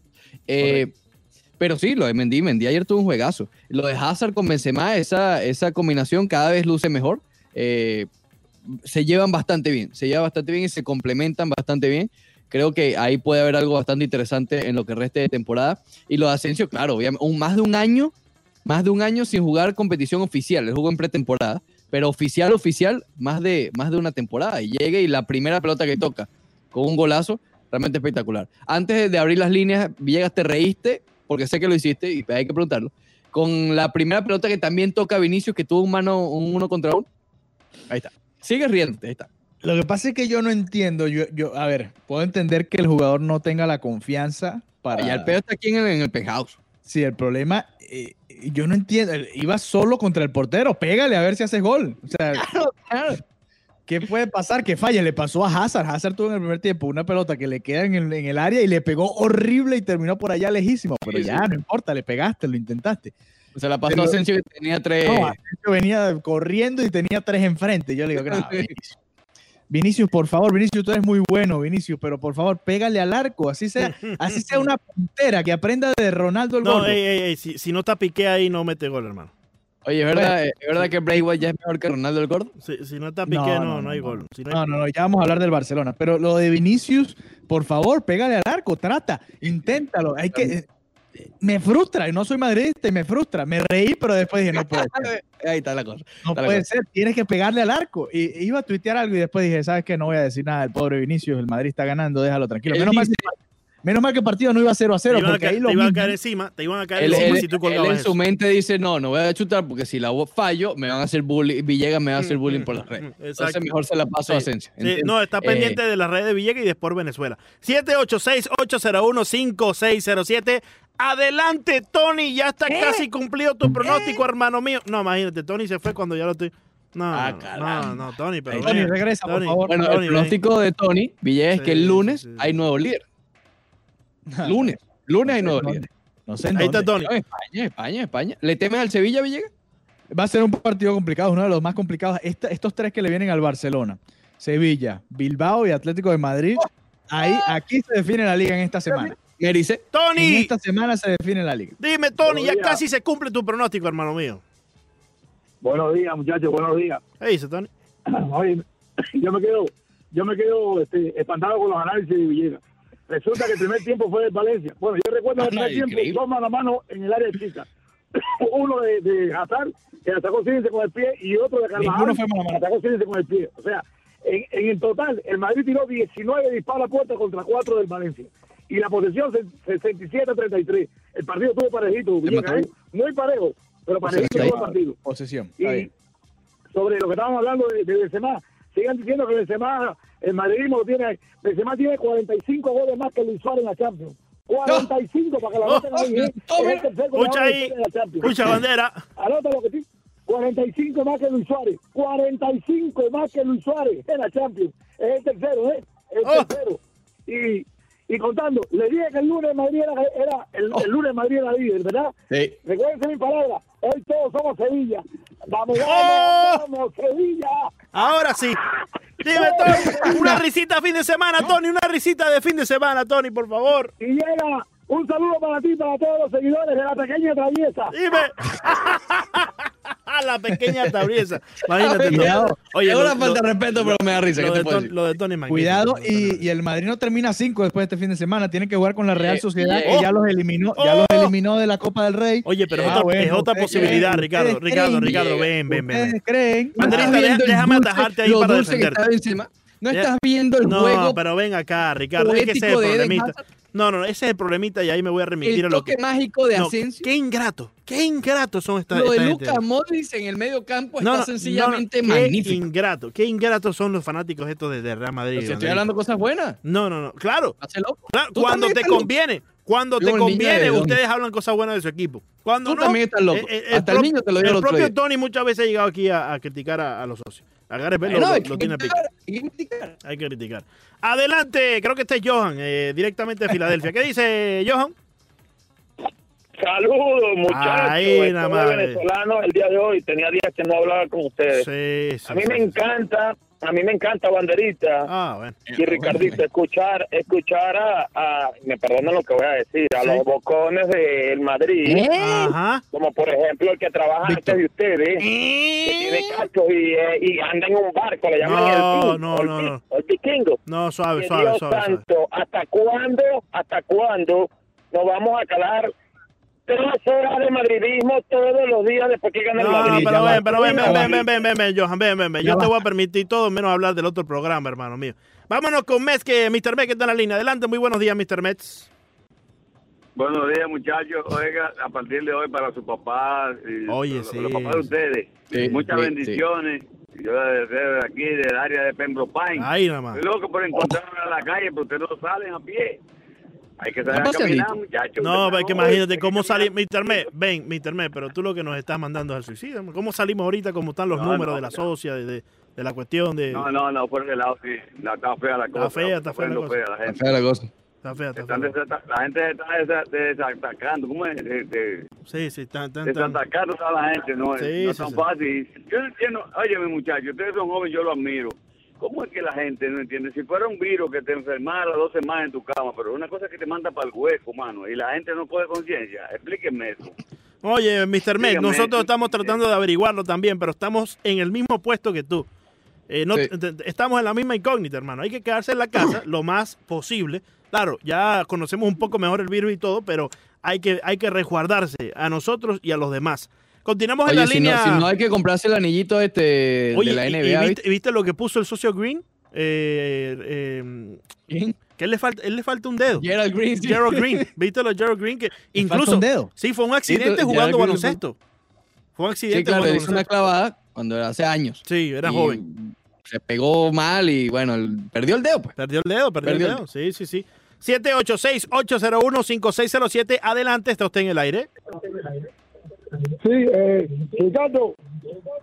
Eh, pero sí, lo de Mendy, Mendy ayer tuvo un juegazo. Lo de Hazard con Benzema, esa, esa combinación cada vez luce mejor. Eh, se llevan bastante bien, se llevan bastante bien y se complementan bastante bien. Creo que ahí puede haber algo bastante interesante en lo que reste de temporada. Y lo de Asensio, claro, un, más de un año, más de un año sin jugar competición oficial. Él jugó en pretemporada, pero oficial, oficial, más de, más de una temporada. Y llegue y la primera pelota que toca con un golazo, realmente espectacular. Antes de abrir las líneas, Villegas, te reíste, porque sé que lo hiciste y hay que preguntarlo, con la primera pelota que también toca Vinicius, que tuvo un, mano, un uno contra uno. Ahí está. Sigue riéndote, ahí está. Lo que pasa es que yo no entiendo. Yo, yo, a ver, puedo entender que el jugador no tenga la confianza para. Ya el pedo está aquí en el, en el penthouse. Sí, el problema, eh, yo no entiendo. Iba solo contra el portero. Pégale a ver si haces gol. O sea, ¿qué puede pasar? Que falle. Le pasó a Hazard. Hazard tuvo en el primer tiempo una pelota que le queda en el, en el área y le pegó horrible y terminó por allá lejísimo. Pero Sí, ya, sí. no importa, le pegaste, lo intentaste. Se la pasó Pero- a Asensio que tenía tres. No, Asensio venía corriendo y tenía tres enfrente. Yo le digo, "No, [LAUGHS] Vinicius. Por favor, Vinicius, tú eres muy bueno, Vinicius, pero por favor, pégale al arco, así sea, [LAUGHS] así sea una puntera que aprenda de Ronaldo el No, ey, ey, ey, si, si no está Piqué ahí, no mete gol, hermano. Oye, ¿es verdad, ¿es verdad que Bray Wyatt ya es mejor que Ronaldo el Gordo? Si, si no está Piqué, No, no, no, no, no, hay gol. Si no hay- No, no, ya vamos a hablar del Barcelona, pero lo de Vinicius, por favor, pégale al arco, trata, inténtalo. Hay que me frustra, y no soy madridista y me frustra. Me reí, pero después dije, no puede ser. [LAUGHS] Ahí está la cosa. No puede ser, tienes que pegarle al arco. Y iba a tuitear algo y después dije, ¿sabes qué? No voy a decir nada del pobre Vinicius, el Madrid está ganando, déjalo tranquilo. Menos mal, dice- que, menos mal que el partido no iba 0 a 0, te iban, a porque caer, ahí lo te iban a caer encima, te iban a caer Él, encima él- si tú él colgabas en eso. su mente dice, no, no voy a chutar porque si la fallo, me van a hacer bullying, Villegas me va a hacer bullying por las redes. Entonces Exacto. mejor se la paso a. Asensio. No, está Eh, pendiente de la red de Villegas y de Sport Venezuela. 786-801-5607. Adelante, Tony. Ya está casi cumplido tu pronóstico, hermano mío. No, imagínate, Tony se fue cuando ya lo estoy. No, Ah, no, no, Tony, pero. Tony, ven. regresa, por Tony, favor. Bueno, Tony, el pronóstico de Tony Villegas es que el lunes sí, sí. hay nuevo líder. Lunes. Lunes hay nuevo No sé en líder. dónde. No sé Ahí está dónde. Tony. No, España, España, España. ¿Le temes al Sevilla, Villegas? Va a ser un partido complicado, uno de los más complicados. Esta- estos tres que le vienen al Barcelona, Sevilla, Bilbao y Atlético de Madrid. Ahí, aquí se define la liga en esta semana. Me dice, En Tony, esta semana se define la liga. dime, Tony, ya casi se cumple tu pronóstico, hermano mío. Buenos días, muchachos, buenos días. ¿Qué dice, Tony? [CLEARS THROAT] Oye, [CLEARS THROAT] yo me quedo, yo me quedo este, espantado con los análisis de Villegas. Resulta que el primer tiempo fue de Valencia. Bueno, yo recuerdo el primer tiempo, Increíble. dos mano a mano en el área chica. [CLEARS THROAT] Uno de, de Hazard, que atacó Cínice con el pie, y otro de Carvajal, Ninguno fue mano a que atacó Cínice con el pie. O sea, en, en el total, el Madrid tiró 19 disparos a puerta contra 4 del Valencia. Y la posesión, se- 67-33. El partido estuvo parejito, Villegas. ¿eh? muy parejo, pero parejito ahí. todo el partido. Posesión. Y sobre lo que estábamos hablando de, de Benzema, sigan diciendo que Benzema, el madridismo lo tiene, Benzema tiene 45 goles más que Luis Suárez en la Champions. 45 para que la noten ahí, ¿eh? Es el tercer goleador Escucha ahí, la Champions. escucha, bandera. Anota lo que sí. 45 más que Luis Suárez. 45 más que Luis Suárez en la Champions. Es el tercero, ¿eh? El Oh. tercero. Y, y contando, le dije que el lunes Madrid era, era- el, el lunes Madrid era líder, ¿verdad? sí. Recuérdense mi palabra. Hoy todos somos Sevilla. Vamos, vamos, ¡Oh! vamos, Sevilla. Ahora sí. Dime, [LAUGHS] Tony, una risita fin de semana, Tony, una risita de fin de semana, Tony, por favor. Y llega un saludo para ti, para todos los seguidores de la pequeña traviesa. Dime. [LAUGHS] la pequeña tabrieza. Imagínate. Cuidado. Oye, es una falta de respeto, pero me da risa. lo ¿Qué de decir? lo de Tony es magnífico. Cuidado, y, y el Madrid no termina 5 después de este fin de semana. Tiene que jugar con la Real Eh, Sociedad, eh, que ya los eliminó, ya los oh. eliminó de la Copa del Rey. Oye, pero es Ah, otra, bueno, es otra posibilidad, creen, Ricardo. Ricardo, creen, Ricardo, ven, ven, ven. ¿Ustedes creen? No Banderita, déjame dulce- atajarte ahí para defenderte. No estás viendo el No, juego, pero ven acá, Ricardo. Es que ese es el. No, no, ese es el problemita y ahí me voy a remitir el a lo que. mágico de No, Asensio. qué ingrato, qué ingrato son estas Lo de esta gente. Luca Modric en el medio campo No, está no, sencillamente no, Qué magnífico. ingrato, qué ingratos son los fanáticos estos de, de Real Madrid. Pero si estoy hablando cosas buenas. No, no, no, claro. Claro, cuando te loco. conviene, cuando Yo, te el conviene, ustedes hablan cosas buenas de su equipo. Cuando Tú no, también estás loco. eh, eh, Hasta el niño te lo dio el propio. Tony muchas veces ha llegado aquí a, a criticar a, a los socios. A Gareth Bale lo, tiene pico. criticar, hay que criticar. Hay que criticar. Adelante, creo que este es Johan, eh, directamente de Filadelfia. ¿Qué dice Johan? Saludos, muchachos. Ahí, nada más. venezolano el día de hoy. Tenía días que no hablaba con ustedes. Sí, sí, a mí sí, me sí. encanta, a mí me encanta Banderita Ah, bueno. y Ricardito escuchar, escuchar a, a- me perdonan lo que voy a decir, a Sí. los bocones del Madrid, ¿Eh? Como por ejemplo el que trabaja Víctor. antes de ustedes, que tiene cachos y, eh, y anda en un barco, le llaman No, el, no, o el no, el vikingo. No, suave, suave, Dios suave. suave. santo, ¿hasta cuándo, hasta cuándo nos vamos a calar tres horas de madridismo todos los días después que gana el No, Madrid. pero ya ven, pero ven, ven, ven, ven, ven, ven, Johan, ven, ven, ven. Yo te voy a permitir todo menos hablar del otro programa, hermano mío. Vámonos con Mets, que Mr. Mets que está en la línea. Adelante, muy buenos días, Mr. Mets. Buenos días, muchachos. Oiga, a partir de hoy para su papá y Oye, los, sí. los papás de ustedes, Sí, muchas sí, bendiciones. Yo desde aquí, del área de Pembroke Pines. Ahí nada más. Estoy loco por encontrarme a la calle, pero ustedes no salen a pie. Hay que salir a Pasa, caminar, muchachos. No, Ustedes es que no, imagínate cómo salir, Mr. Ven, Mr. Pero tú lo que nos estás mandando es al suicidio. ¿Cómo salimos ahorita, cómo están los No, números no, de la ya. socia, de, de, de la cuestión de... No, no, no, por ese lado sí. La, está fea la cosa. fea, está fea la cosa. fea la Está gente. fea la cosa. Está fea, está fea. la gente se está desa- desatacando. ¿Cómo es? De- de- Sí, sí, están, están, están- desatacando a la gente, no, Sí, no es sí, tan sí. fácil. Yo no entiendo, oye mi muchacho, ustedes son jóvenes, yo lo admiro. ¿Cómo es que la gente no entiende? Si fuera un virus que te enfermara dos semanas en tu cama, pero una cosa que te manda para el hueco, mano, y la gente no coge conciencia, explíquenme eso. Oye, Mr. Dígame. nosotros estamos tratando de averiguarlo también, pero estamos en el mismo puesto que tú. Eh, no, Sí. estamos en la misma incógnita, hermano. Hay que quedarse en la casa lo más posible. Claro, ya conocemos un poco mejor el virus y todo, pero hay que, hay que resguardarse a nosotros y a los demás. Continuamos en la si, línea. no, si no hay que comprarse el anillito este Oye, de la y- y NBA, viste, viste lo que puso el socio Green? Eh, eh, ¿Quién? que él le falta, él le falta un dedo. Gerald Green. sí. Gerald Green, [LAUGHS] ¿viste lo de Gerald Green? Que falta incluso, un dedo? sí, fue un accidente jugando baloncesto. Fue un accidente Sí, claro, hizo una clavada cuando era hace años. Sí, era Y joven. Se pegó mal y bueno, el- perdió el dedo, pues. Perdió el dedo, perdió, Perdió el el dedo. Sí, sí, sí. 786-801-5607. Adelante, está usted en el aire. Sí, eh, Ricardo,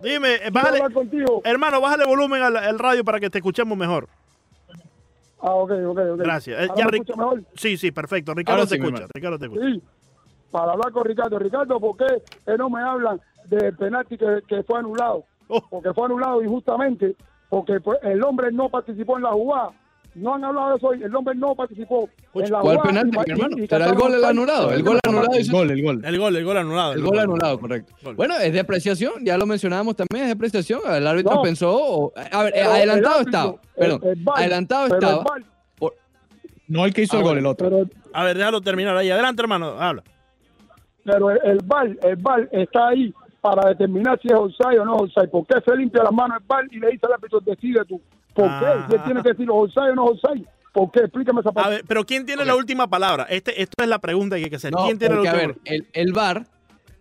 Dime, eh, bájale, contigo. hermano, bájale volumen al, al radio para que te escuchemos mejor. Ah, ok, ok, ok. Gracias. Eh, ¿Ahora ya me Ric- mejor? Sí, sí, perfecto. Ricardo Ahora te sí, escucha. Ricardo te escucha. Sí, para hablar con Ricardo. Ricardo, ¿por qué eh, no me hablan del penalti que, que fue anulado? Oh. Porque fue anulado injustamente, porque pues, el hombre no participó en la jugada. No han hablado de eso hoy. El hombre no participó Uy, en la ¿Cuál penalti, mi hermano? ¿Será el gol el anulado? El gol anulado El gol, el gol. El gol, el gol anulado. El gol anulado, correcto. Gol. Bueno, es de apreciación, ya lo mencionábamos también, es de apreciación. El árbitro No. pensó. o- a ver, Pero adelantado el árbitro, estaba. Perdón, el- el VAR, adelantado estaba. Por- No el que hizo el gol, el otro. Pero, A ver, déjalo terminar ahí. Adelante, hermano. Habla. pero el, VAR, el VAR está ahí para determinar si es offside o no offside. ¿Por qué se limpia las manos el VAR y le dice al árbitro, decide tú? ¿Por Ah. qué? Él tiene que decir offside o no offside. ¿Por qué? Explícame esa A parte. ver, pero ¿quién tiene la última palabra? Este, esto es la pregunta que hay que hacer. No, ¿Quién tiene porque, la a última ver, el, el VAR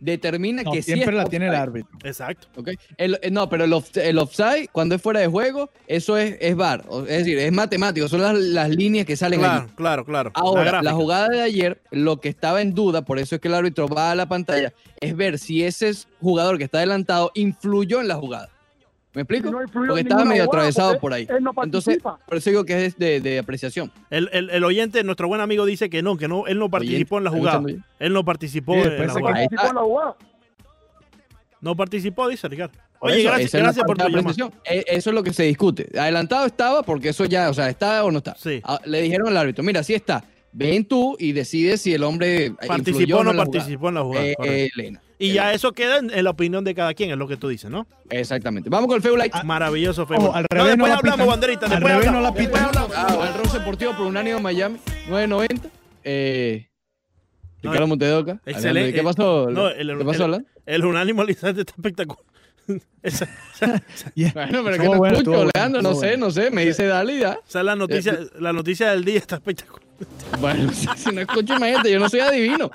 determina No, que sí siempre es la tiene el árbitro. Exacto. ¿ok? El- eh, no, pero el, off- el offside, cuando es fuera de juego, eso es, es VAR. Es decir, es matemático, son las, las líneas que salen Claro, allí. claro, claro. Ahora, la, jugada de ayer, lo que estaba en duda, por eso es que el árbitro va a la pantalla, es ver si ese jugador que está adelantado influyó en la jugada. ¿Me explico? No porque estaba medio atravesado por ahí. él no Entonces, por eso digo que es de, de apreciación. El, el- el oyente, nuestro buen amigo, dice que no, que no, él no participó en la ¿está jugada. Él no participó Sí, en la jugada. Participó en la jugada. No participó, dice Ricardo. Oye, eso, gracias, gracias por tu llamada. apreciación. E- Eso es lo que se discute. Adelantado estaba porque eso ya, o sea, está o no está. Sí. Ah, Le dijeron al árbitro, mira, sí está. Ven tú y decides si el hombre influyó Participó o no en participó en la jugada. Eh, eh, Elena. Y ya eso queda en, en la opinión de cada quien, es lo que tú dices, ¿no? Exactamente. Vamos con el Feu Light. Maravilloso. Ojo, al no, revés después no la hablamos, pitan. banderita. Al Después revés hablamos. no la después pitan. Ah, el Rose Deportivo por unánimo Miami, 990. Eh, No, Ricardo Montedoca. Excelente. ¿Qué pasó? No, el, ¿Qué pasó, el, Alan? el unánimo Lizante está espectacular. [LAUGHS] Esa, esa- [LAUGHS] Yeah. Bueno, pero que no bueno, escucho, bueno, Leandro, no sé, bueno. no sé. Me dice dale ya. esa es la noticia, la noticia del día, está espectacular. [LAUGHS] Bueno, si, si no escucho, imagínate, yo no soy adivino.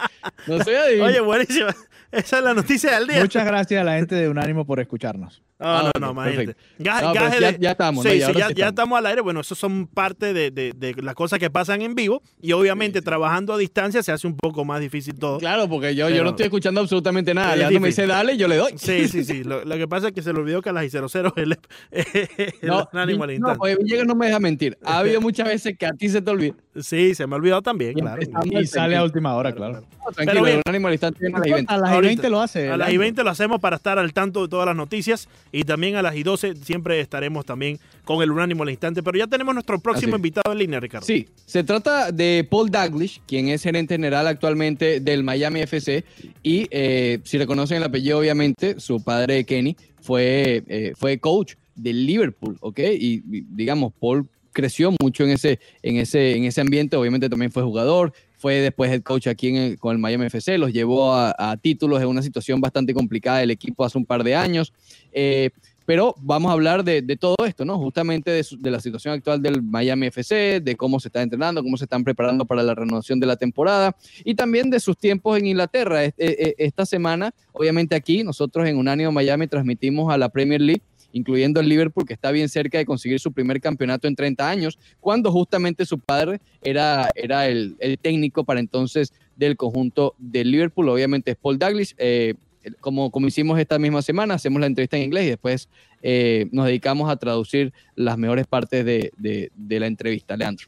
No soy adivino. Oye, buenísima. Esa es la noticia del día. Muchas gracias a la gente de Unánimo por escucharnos. No, Ah, no, imagínate. Ga- No, gaje ya- de- ya estamos, ya, sí ya estamos. al aire. Bueno, eso son parte de, de- de las cosas que pasan en vivo. Y obviamente trabajando a distancia se hace un poco más difícil todo. Claro, porque yo, yo no estoy escuchando absolutamente nada. Es Leandro me dice dale y yo le doy. Sí, sí, sí. Lo, lo que pasa es que se le olvidó que a las y 00 el, [LAUGHS] el No, unánimo al no, oye, Villegas no me deja mentir. Ha habido muchas veces que a ti se te olvida. Sí, se me ha olvidado también, Y claro. sale a última hora, claro. No, Tranquilo, bien. el unánimo al instante viene a las 20. A las y Ahorita. 20 lo hace. A las Leandro. y 20 lo hacemos para estar al tanto de todas las noticias y también a las y 12 siempre estaremos también con el unánimo al instante. Pero ya tenemos nuestro próximo Así. invitado en línea, Ricardo. Sí, se trata de Paul Daglish, quien es gerente general actualmente del Miami FC. Y eh, si reconocen el apellido, obviamente, su padre Kenny fue, eh, fue coach del Liverpool, ¿ok? Y, y, digamos, Paul creció mucho en ese, en, ese, en ese ambiente, obviamente también fue jugador, fue después head coach aquí en el- con el Miami FC, los llevó a, títulos en una situación bastante complicada del equipo hace un par de años. Eh, pero vamos a hablar de, todo esto, ¿no? Justamente de, la situación actual del Miami FC, de cómo se está entrenando, cómo se están preparando para la renovación de la temporada y también de sus tiempos en Inglaterra. Es- eh, eh, Esta semana, obviamente aquí, nosotros en Unánimo Miami transmitimos a la Premier League, incluyendo el Liverpool, que está bien cerca de conseguir su primer campeonato en 30 años, cuando justamente su padre era, era el, el técnico para entonces del conjunto del Liverpool. Obviamente es Paul Douglas. eh, como, como hicimos esta misma semana, hacemos la entrevista en inglés y después eh, nos dedicamos a traducir las mejores partes de, de- de la entrevista. Leandro.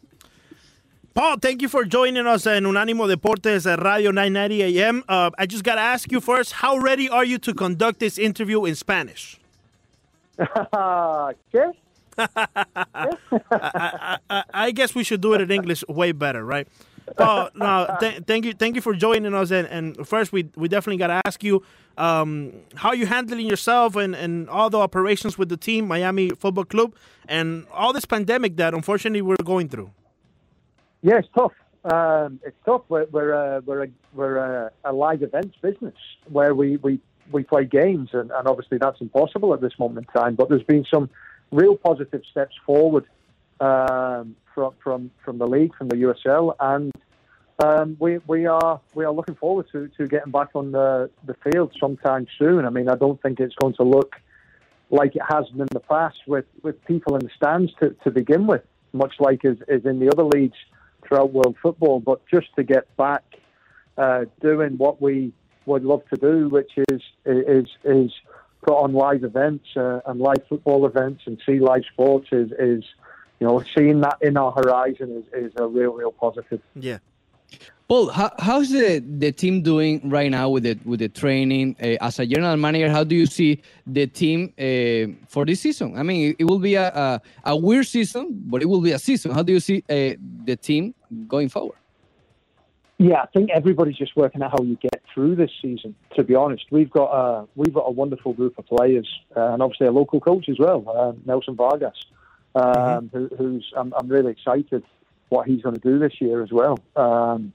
Paul, thank you for joining us in Unánimo Deportes at Radio 990 AM. Uh, I just got to ask you first, how ready are you to conduct this interview in Spanish? [LAUGHS] ¿Qué? I, I, I guess we should do it in English way better, right? Paul, [LAUGHS] no, th- thank you, thank you for joining us. And, and first, we we definitely got to ask you um, how you handling yourself and, and all the operations with the team, Miami Football Club, and all this pandemic that unfortunately we're going through. Yeah, it's tough. Um, it's tough. We're we're a, we're a, we're a, a live events business where we, we, we play games, and, and obviously that's impossible at this moment in time. But there's been some real positive steps forward um, from from from the league, from the USL, and um, we we are we are looking forward to, to getting back on the the field sometime soon. I mean, I don't think it's going to look like it has in the past with, with people in the stands to, to begin with, much like is, as in the other leagues throughout world football. But just to get back uh, doing what we would love to do, which is is is put on live events uh, and live football events and see live sports is, is you know seeing that in our horizon is, is a real real positive. Yeah. Paul, how, how's the, the team doing right now with the with the training? Uh, as a general manager, how do you see the team uh, for this season? I mean, it, it will be a, a, a weird season, but it will be a season. How do you see uh, the team going forward? Yeah, I think everybody's just working out how you get through this season. To be honest, we've got a we've got a wonderful group of players, uh, and obviously a local coach as well, uh, Nelson Vargas, um, who, who's I'm, I'm really excited what he's going to do this year as well. Um,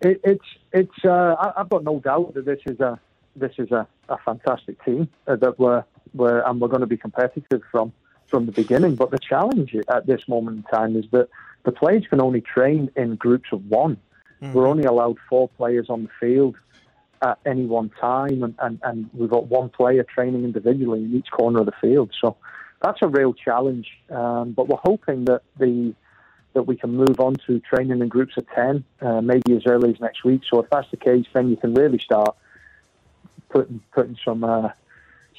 it, it's it's uh, I, I've got no doubt that this is a this is a, a fantastic team uh, that we're we're and we're going to be competitive from from the beginning. But the challenge at this moment in time is that the players can only train in groups of one. We're only allowed four players on the field at any one time, and, and, and we've got one player training individually in each corner of the field. So that's a real challenge. Um, but we're hoping that the that we can move on to training in groups of ten, uh, maybe as early as next week. So if that's the case, then you can really start putting putting some. Uh,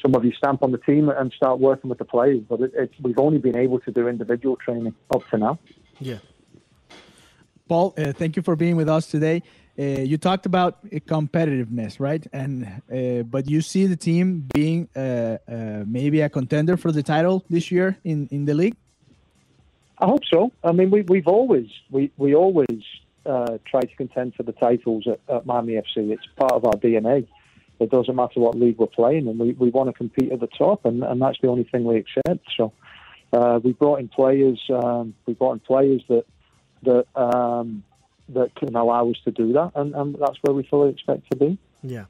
some of your stamp on the team and start working with the players, but it, it, we've only been able to do individual training up to now. Yeah. Paul, uh, thank you for being with us today. Uh, you talked about uh, competitiveness, right? And uh, but you see the team being uh, uh, maybe a contender for the title this year in, in the league. I hope so. I mean, we, we've always we we always try to contend for the titles at, at Miami FC. It's part of our DNA. It doesn't matter what league we're playing, and we, we want to compete at the top, and, and that's the only thing we accept. So we brought in players. Um, we brought in players that that um, that can allow us to do that, and, and that's where we fully expect to be. Yeah.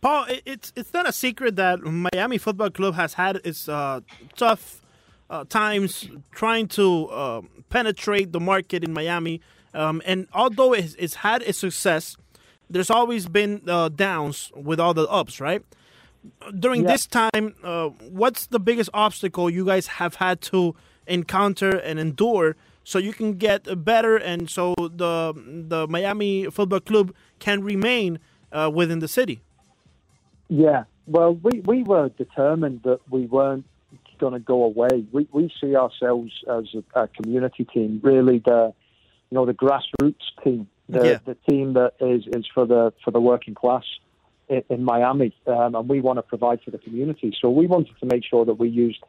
Paul, it's it's not a secret that Miami Football Club has had its uh, tough uh, times trying to uh, penetrate the market in Miami, um, and although it's, it's had its success, there's always been uh, downs with all the ups, right? During Yeah. this time, uh, what's the biggest obstacle you guys have had to encounter and endure so you can get better and so the the Miami Football Club can remain uh, within the city? Yeah, well, we, we were determined that we weren't going to go away. We, we see ourselves as a, a community team, really the you know the grassroots team, the, Yeah. the team that is, is for the for the working class in, in Miami, um, and we want to provide for the community. So we wanted to make sure that we used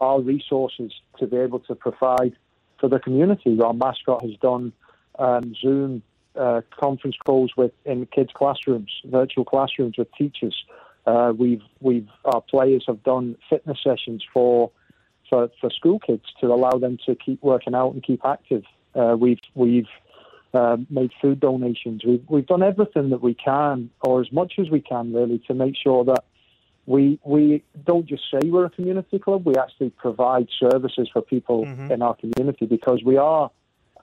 our resources to be able to provide for the community. Our mascot has done um, Zoom uh, conference calls with in kids' classrooms, virtual classrooms with teachers. Uh, we've we've our players have done fitness sessions for for for school kids to allow them to keep working out and keep active. Uh, we've we've um, made food donations. We've we've done everything that we can, or as much as we can, really, to make sure that we we don't just say we're a community club. We actually provide services for people Mhm. in our community because we are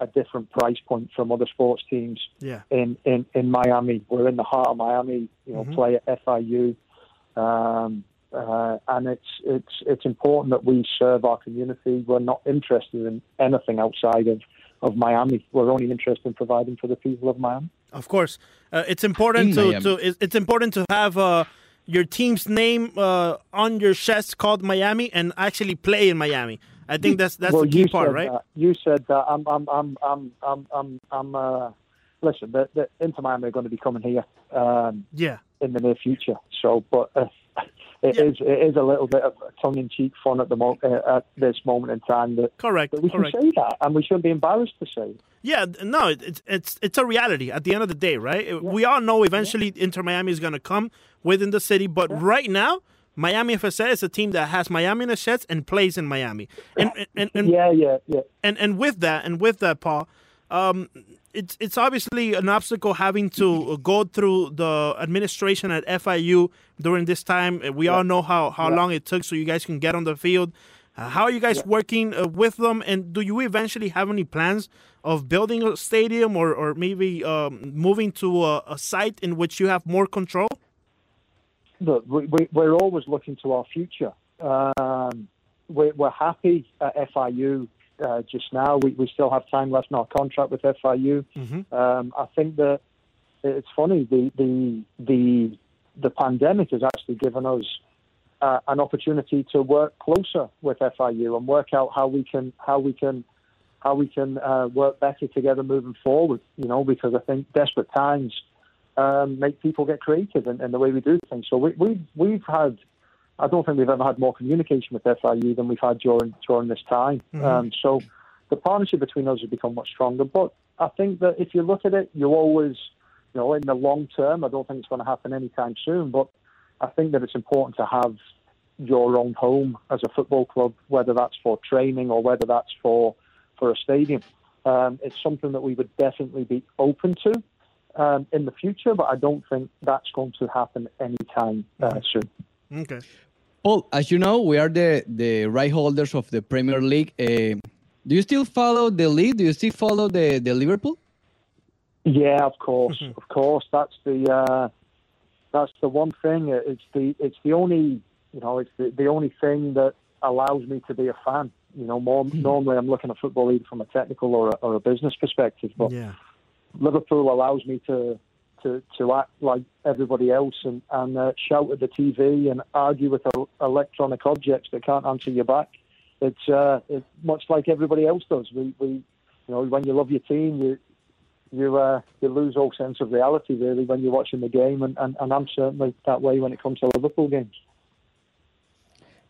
a different price point from other sports teams Yeah. in, in, in Miami. We're in the heart of Miami. You know, Mhm. play at FIU, um, uh, and it's it's it's important that we serve our community. We're not interested in anything outside of, of Miami. We're only interested in providing for the people of Miami. Of course, uh, it's important In to, Miami. to it's, it's important to have uh, your team's name uh, on your chest called Miami and actually play in Miami. I think that's that's well, the key part, said right? You said that. I'm I'm I'm I'm I'm I'm, I'm uh, listen. The, the Inter Miami are going to be coming here. Um, Yeah. in the near future. So, but uh, [LAUGHS] it Yeah. is it is a little bit of tongue-in-cheek fun at the mo- uh, at this moment in time that, Correct. that we can Correct. say that, and we shouldn't be embarrassed to say. Yeah, no, it's it's it's a reality at the end of the day, right? We all know eventually Inter Miami is going to come within the city, but right now, Miami FSA is a team that has Miami in the sheds and plays in Miami. And [LAUGHS] and and, and, Yeah, yeah, yeah. and, and with that, and with that, Paul, um, it's it's obviously an obstacle having to go through the administration at FIU during this time. Uh, We all know how, how Yeah. long it took so you guys can get on the field. Uh, how are you guys working uh, with them? And do you eventually have any plans of building a stadium or, or maybe um, moving to a, a site in which you have more control? Look, we, we're always looking to our future. Um, we're, we're happy at FIU uh, just now. We, we still have time left in our contract with FIU. Mm-hmm. Um, I think that it's funny. The the the the pandemic has actually given us uh, an opportunity to work closer with FIU and work out how we can how we can how we can uh, work better together moving forward. You know, because I think desperate times um, make people get creative in, in the way we do things. So we, we we've had. I don't think we've ever had more communication with FIU than we've had during during this time. Um, so the partnership between us has become much stronger. But I think that if you look at it, you always, you know, in the long term, I don't think it's going to happen anytime soon. But I think that it's important to have your own home as a football club, whether that's for training or whether that's for for a stadium. Um, it's something that we would definitely be open to um, in the future, but I don't think that's going to happen anytime uh, soon. Okay. Paul, as you know, we are the, the right holders of the Premier League. Uh, do you still follow the league? Do you still follow the, the Liverpool? Yeah, of course, of course. That's the uh, that's the one thing. It's the it's the only you know it's the, the only thing that allows me to be a fan. You know, more normally I'm looking at football either from a technical or a, or a business perspective, but Yeah. Liverpool allows me to to to act like everybody else and and uh, shout at the TV and argue with electronic objects that can't answer you back. It's uh, it's much like everybody else does. We we you know when you love your team you you uh, you lose all sense of reality really when you're watching the game and, and, and I'm certainly that way when it comes to Liverpool games.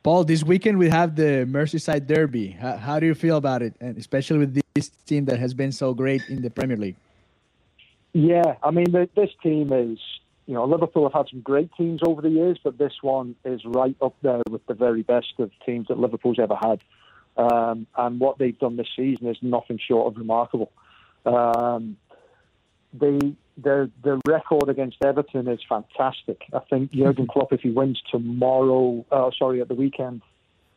Paul, this weekend we have the Merseyside Derby. How, how do you feel about it, and especially with this team that has been so great in the Premier League? Yeah, I mean, the, this team is, you know, Liverpool have had some great teams over the years, but this one is right up there with the very best of teams that Liverpool's ever had. Um, and what they've done this season is nothing short of remarkable. Um, the, the the record against Everton is fantastic. I think Jurgen [LAUGHS] Klopp, if he wins tomorrow, uh, sorry, at the weekend,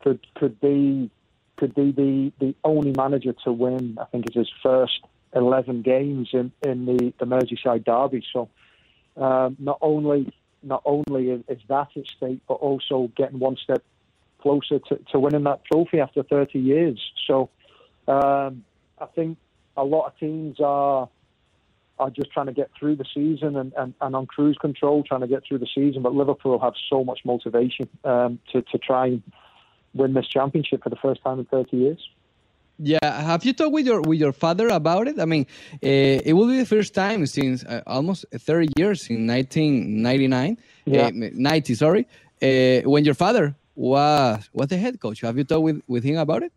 could could be could be the, the only manager to win. I think it's his first 11 games in, in the, the Merseyside derby. So um, not only not only is, that at stake, but also getting one step closer to, to winning that trophy after 30 years. So um, I think a lot of teams are are just trying to get through the season and, and, and on cruise control, trying to get through the season. But Liverpool have so much motivation um, to, to try and win this championship for the first time in 30 years. Yeah, have you talked with your with your father about it? I mean, uh, it will be the first time since uh, almost 30 years in 1999, Yeah. uh, 90, sorry, uh, when your father was was the head coach. Have you talked with, with him about it?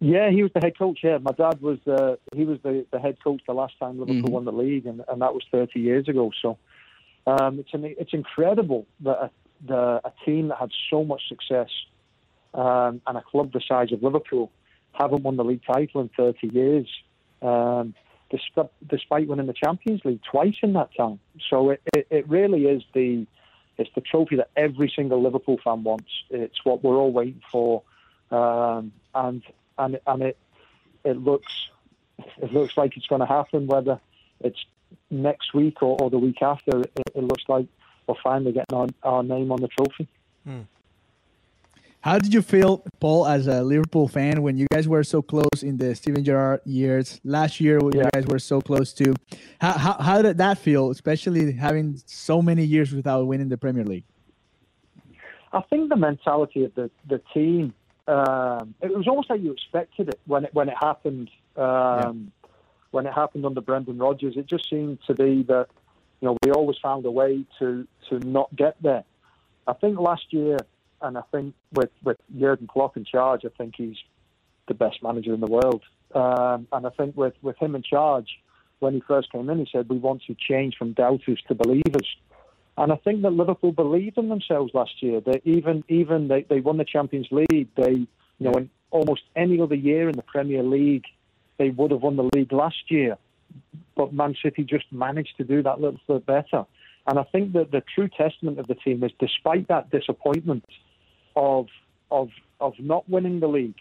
Yeah, he was the head coach. Yeah, my dad was uh, he was the, the head coach the last time Liverpool Mhm. won the league, and, and that was 30 years ago. So um, it's an, it's incredible that a, the, a team that had so much success um, and a club the size of Liverpool haven't won the league title in 30 years. Um, despite, winning the Champions League twice in that time. So it, it, it really is the it's the trophy that every single Liverpool fan wants. It's what we're all waiting for, um, and and and it it looks it looks like it's going to happen. Whether it's next week or, or the week after, it, it looks like we're finally getting our, our name on the trophy. How did you feel, Paul, as a Liverpool fan, when you guys were so close in the Steven Gerrard years? Last year, you Yeah. guys were so close too. How, how how did that feel, especially having so many years without winning the Premier League? I think the mentality of the the team. Um, it was almost like you expected it when it when it happened. Um, When it happened under Brendan Rodgers, it just seemed to be that you know we always found a way to to not get there. I think last year, and I think with with Jurgen Klopp in charge, I think he's the best manager in the world. Um, and I think with with him in charge, when he first came in, he said we want to change from doubters to believers. And I think that Liverpool believed in themselves last year. They even even they, they won the Champions League. They you know in almost any other year in the Premier League, they would have won the league last year. But Man City just managed to do that little bit better. And I think that the true testament of the team is despite that disappointment of of of not winning the league,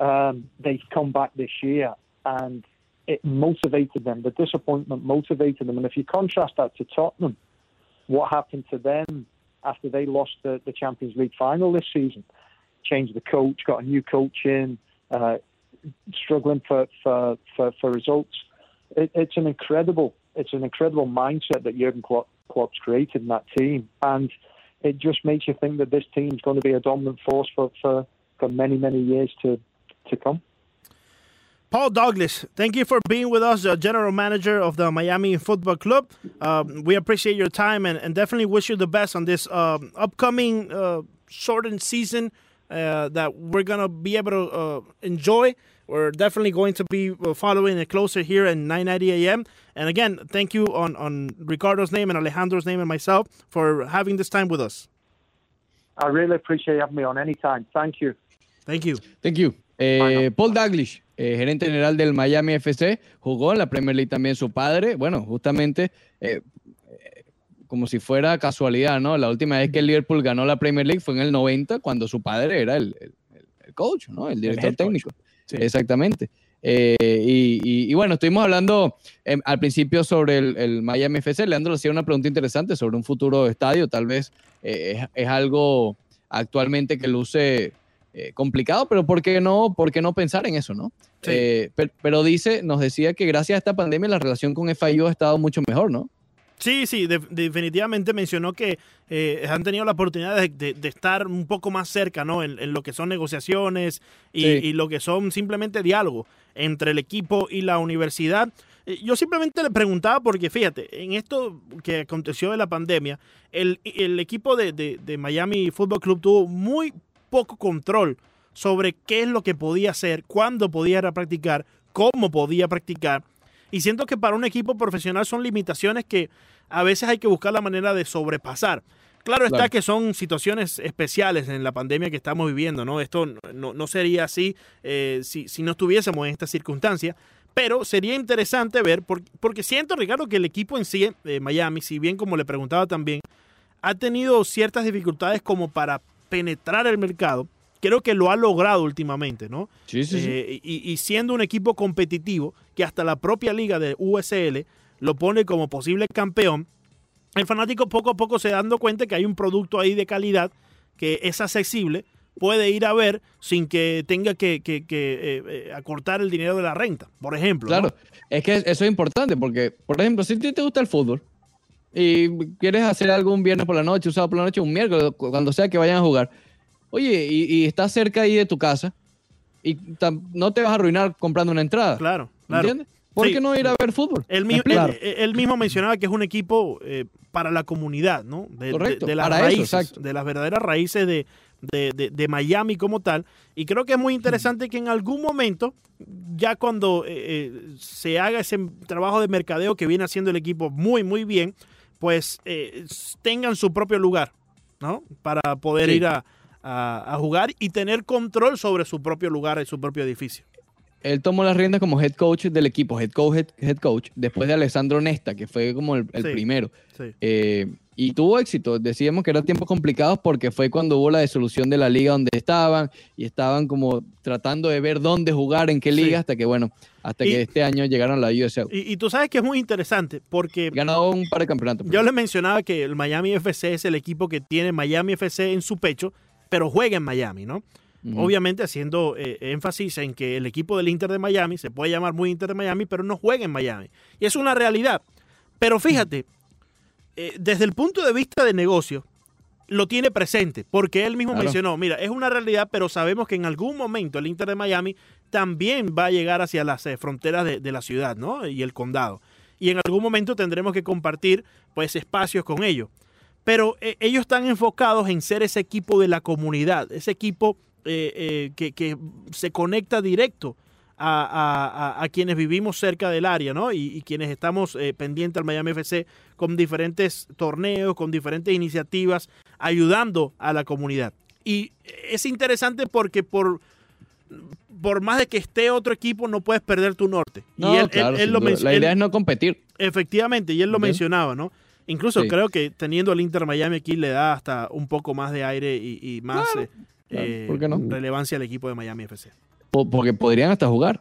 um, they've come back this year and it motivated them. The disappointment motivated them. And if you contrast that to Tottenham, what happened to them after they lost the, the Champions League final this season? Changed the coach, got a new coach in, uh, struggling for, for, for, for results. It, it's an incredible it's an incredible mindset that Jurgen Klopp, Klopp's created in that team, and it just makes you think that this team's going to be a dominant force for, for, for many many years to to come. Paul Douglas, thank you for being with us, the general manager of the Miami Football Club. Um, we appreciate your time and, and definitely wish you the best on this um, upcoming uh, shortened season uh, that we're going to be able to uh, enjoy. We're definitely going to be uh, following it closer here at 9:90 a.m. And again, thank you on, on Ricardo's name and Alejandro's name and myself for having this time with us. I really appreciate having me on anytime. Thank you. Thank you. Thank you. Eh, Paul Daglish, eh, gerente general del Miami FC, jugó en la Premier League también su padre. Bueno, justamente eh, eh, como si fuera casualidad, ¿no? La última vez que el Liverpool ganó la Premier League fue en el 90, cuando su padre era el, el- el coach, ¿no? El director head coach. Sí. Exactamente. Eh, y, y- y bueno, estuvimos hablando em, al principio sobre el, el Miami FC. Leandro le hacía una pregunta interesante sobre un futuro estadio. Tal vez eh, es, es algo actualmente que luce eh, complicado, pero ¿por qué no, por qué no pensar en eso, no? Sí. Per- pero, dice, nos decía que gracias a esta pandemia la relación con FIU ha estado mucho mejor, ¿no? Sí, sí, de- definitivamente mencionó que eh, han tenido la oportunidad de, de- de estar un poco más cerca, ¿no? En, en lo que son negociaciones y, Sí. y lo que son simplemente diálogo entre el equipo y la universidad. Eh, Yo simplemente le preguntaba porque, fíjate, en esto que aconteció de la pandemia, el, el equipo de, Miami Football Club tuvo muy poco control sobre qué es lo que podía hacer, cuándo podía practicar, cómo podía practicar. Y siento que para un equipo profesional son limitaciones que a veces hay que buscar la manera de sobrepasar. Claro está Claro. que son situaciones especiales en la pandemia que estamos viviendo, ¿no? Esto no, no sería así eh, si, si no estuviésemos en esta circunstancia, pero sería interesante ver, por- porque siento, Ricardo, que el equipo en sí, de Miami, si bien como le preguntaba también, ha tenido ciertas dificultades como para penetrar el mercado. Creo que lo ha logrado últimamente, ¿no? Sí, Eh, y, y siendo un equipo competitivo que hasta la propia liga de USL lo pone como posible campeón, el fanático poco a poco se dando cuenta que hay un producto ahí de calidad que es accesible, puede ir a ver sin que tenga que, que- que, eh, eh, acortar el dinero de la renta, por ejemplo. ¿no? Claro, es que eso es importante porque, por ejemplo, si a ti te gusta el fútbol y quieres hacer algo un viernes por la noche, un sábado por la noche, un miércoles, cu- cuando sea que vayan a jugar, oye, y, y estás cerca ahí de tu casa y no te vas a arruinar comprando una entrada, Claro, claro. ¿entiendes? ¿Por Sí. qué no ir a ver fútbol? Él, ¿Me mi- explico? él- él mismo mencionaba que es un equipo eh, para la comunidad, ¿no? De, de- Correcto, de las para eso, raíces, exacto. de las verdaderas raíces de, de- de- de Miami como tal. Y creo que es muy interesante que en algún momento, ya cuando eh, eh, se haga ese trabajo de mercadeo que viene haciendo el equipo muy, muy bien, pues eh, tengan su propio lugar, ¿no? Para poder Sí. ir a, a- a jugar y tener control sobre su propio lugar y su propio edificio. él tomó las riendas como head coach del equipo, head coach, head, head coach, después de Alessandro Nesta, que fue como el, el Sí. primero. Sí. Eh, y tuvo éxito. Decíamos que eran tiempos complicados porque fue cuando hubo la disolución de la liga donde estaban y estaban como tratando de ver dónde jugar, en qué Sí. liga, hasta que, bueno, hasta Y- que este año llegaron a la USL. Y, y tú sabes que es muy interesante porque Ganado un par de campeonatos. yo les mencionaba que el Miami FC es el equipo que tiene Miami FC en su pecho, pero juega en Miami, ¿no? Obviamente haciendo eh, énfasis en que el equipo del Inter de Miami se puede llamar muy Inter de Miami, pero no juega en Miami. Y es una realidad. Pero fíjate, eh, desde el punto de vista de negocio, lo tiene presente, porque él mismo Claro. mencionó, mira, es una realidad, pero sabemos que en algún momento el Inter de Miami también va a llegar hacia las eh, fronteras de, de la ciudad, ¿no? Y el condado. Y en algún momento tendremos que compartir, pues, espacios con ellos. Pero eh, ellos están enfocados en ser ese equipo de la comunidad, ese equipo eh, eh, que, que se conecta directo a, a- a- a quienes vivimos cerca del área, ¿no? Y, y quienes estamos eh, pendientes al Miami FC con diferentes torneos, con diferentes iniciativas, ayudando a la comunidad. Y es interesante porque por, por más de que esté otro equipo, no puedes perder tu norte. No, y él, claro, él- lo La él- idea es no competir. Efectivamente, y él lo mencionaba, ¿no? Incluso Sí. creo que teniendo el Inter Miami aquí le da hasta un poco más de aire y, y más Claro, eh, claro, eh, ¿por qué no? relevancia al equipo de Miami FC. Po- Porque podrían hasta jugar.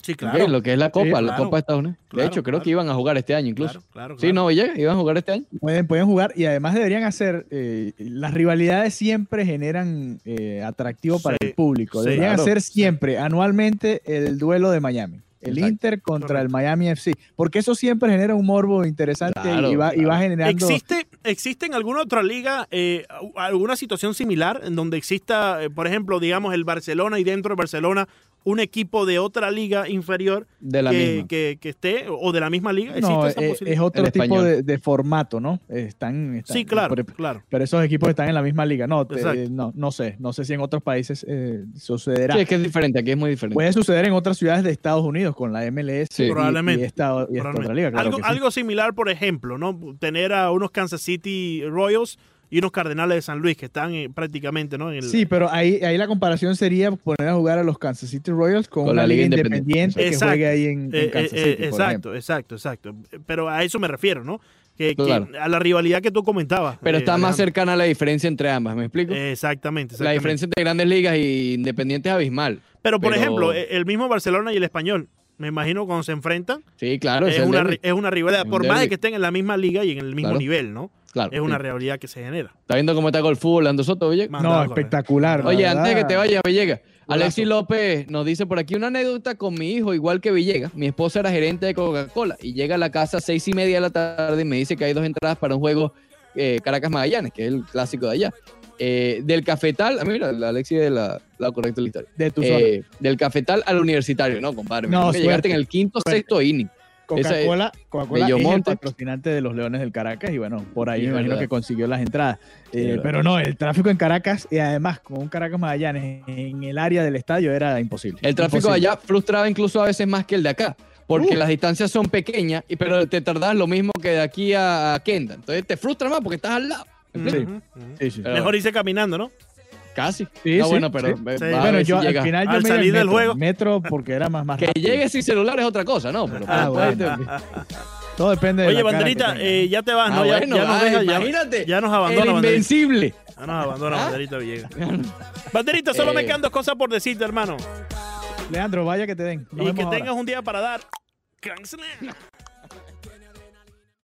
Sí, claro. Lo que es la Copa, la claro. Copa de Estados Unidos. Claro, de hecho, creo claro. que iban a jugar este año incluso. Claro, claro, Sí, no, Villegas, iban a jugar este año. Pueden, pueden jugar y además deberían hacer, eh, las rivalidades siempre generan eh, atractivo para Sí, el público. sí. deberían Claro. hacer siempre, anualmente, el duelo de Miami. El Exacto. Inter contra Correcto. el Miami FC. Porque eso siempre genera un morbo interesante Claro, y, va, y va claro. generando... ¿Existe, ¿Existe en alguna otra liga eh, alguna situación similar en donde exista, eh, por ejemplo, digamos, el Barcelona y dentro de Barcelona un equipo de otra liga inferior De la que, misma. que- que esté o de la misma liga? ¿Existe No, esa eh, posibilidad? es otro El tipo de, de formato, ¿no? Están, están- sí, claro, por- claro. pero esos equipos están en la misma liga. No, te- no, no sé. No sé si en otros países eh, sucederá. Sí, es que es diferente, aquí es muy diferente. Puede suceder en otras ciudades de Estados Unidos con la MLS Sí. y, Probablemente, y esta, y esta Probablemente. otra liga. claro algo, que sí. algo similar, por ejemplo, ¿no? Tener a unos Kansas City Royals y unos Cardenales de San Luis que están eh, prácticamente, ¿no? En el, Sí, pero ahí, ahí la comparación sería poner a jugar a los Kansas City Royals con, Con una la liga Liga independiente, Independiente. que Exacto. juegue ahí en, en Eh, Kansas eh, City. eh, exacto, exacto, exacto. Pero a eso me refiero, ¿no? Que, a la rivalidad que tú comentabas. Pero eh, está más cercana la diferencia entre ambas, ¿me explico? Exactamente, la exactamente. diferencia entre grandes ligas y independientes es abismal. Pero, por pero- ejemplo, eh, el mismo Barcelona y el Español, me imagino cuando se enfrentan, Sí, claro. es una, es una rivalidad. Es un Por más de que estén en la misma liga y en el mismo Claro. nivel, ¿no? Claro, Es una sí. rivalidad que se genera. ¿Está viendo cómo está con el fútbol, Ando Soto, Villegas? No, espectacular. la Oye, antes de que te vayas, Villegas. Alexis López nos dice por aquí una anécdota con mi hijo, igual que Villegas. Mi esposa era gerente de Coca-Cola y llega a la casa a seis y media de la tarde y me dice que hay dos entradas para un juego eh, Caracas-Magallanes, que es el clásico de allá. Eh, del cafetal, a mí mira, Alexis de la, la correcta de la historia. De tu. Eh, del cafetal al universitario, no, compadre. No, llegaste en el quinto, Suerte. sexto inning. Coca-Cola Coca-Cola es el patrocinante de los Leones del Caracas y bueno, por ahí Sí, me imagino verdad. que consiguió las entradas. Eh, pero no, el tráfico en Caracas y además con un Caracas Magallanes en el área del estadio era imposible. El tráfico Imposible. allá frustraba incluso a veces más que el de acá, porque Uh. las distancias son pequeñas, y, pero te tardás lo mismo que de aquí a, Kendall. Entonces te frustra más porque estás al lado. ¿Me Sí. Ujú, ujú. Sí, sí. Mejor irse caminando, ¿no? Casi. Sí, no, sí, bueno, pero sí. a Bueno, si yo al final yo Al me salir del metro, juego. metro porque era más, más Que rápido. llegue sin celular es otra cosa, ¿no? Pero Ah, puede- bueno. Todo depende de Oye, Banderita, eh, ya te vas, Ah, ¿no? Ya, bueno, ya nos ah, deja, ya- imagínate. ya, nos el abandona Banderita. invencible. Ya nos abandona ¿Ah? Banderita Villegas. Banderita, solo me Eh. quedan dos cosas por decirte, hermano. Leandro, vaya que te den. Nos y que ahora. tengas un día para dar.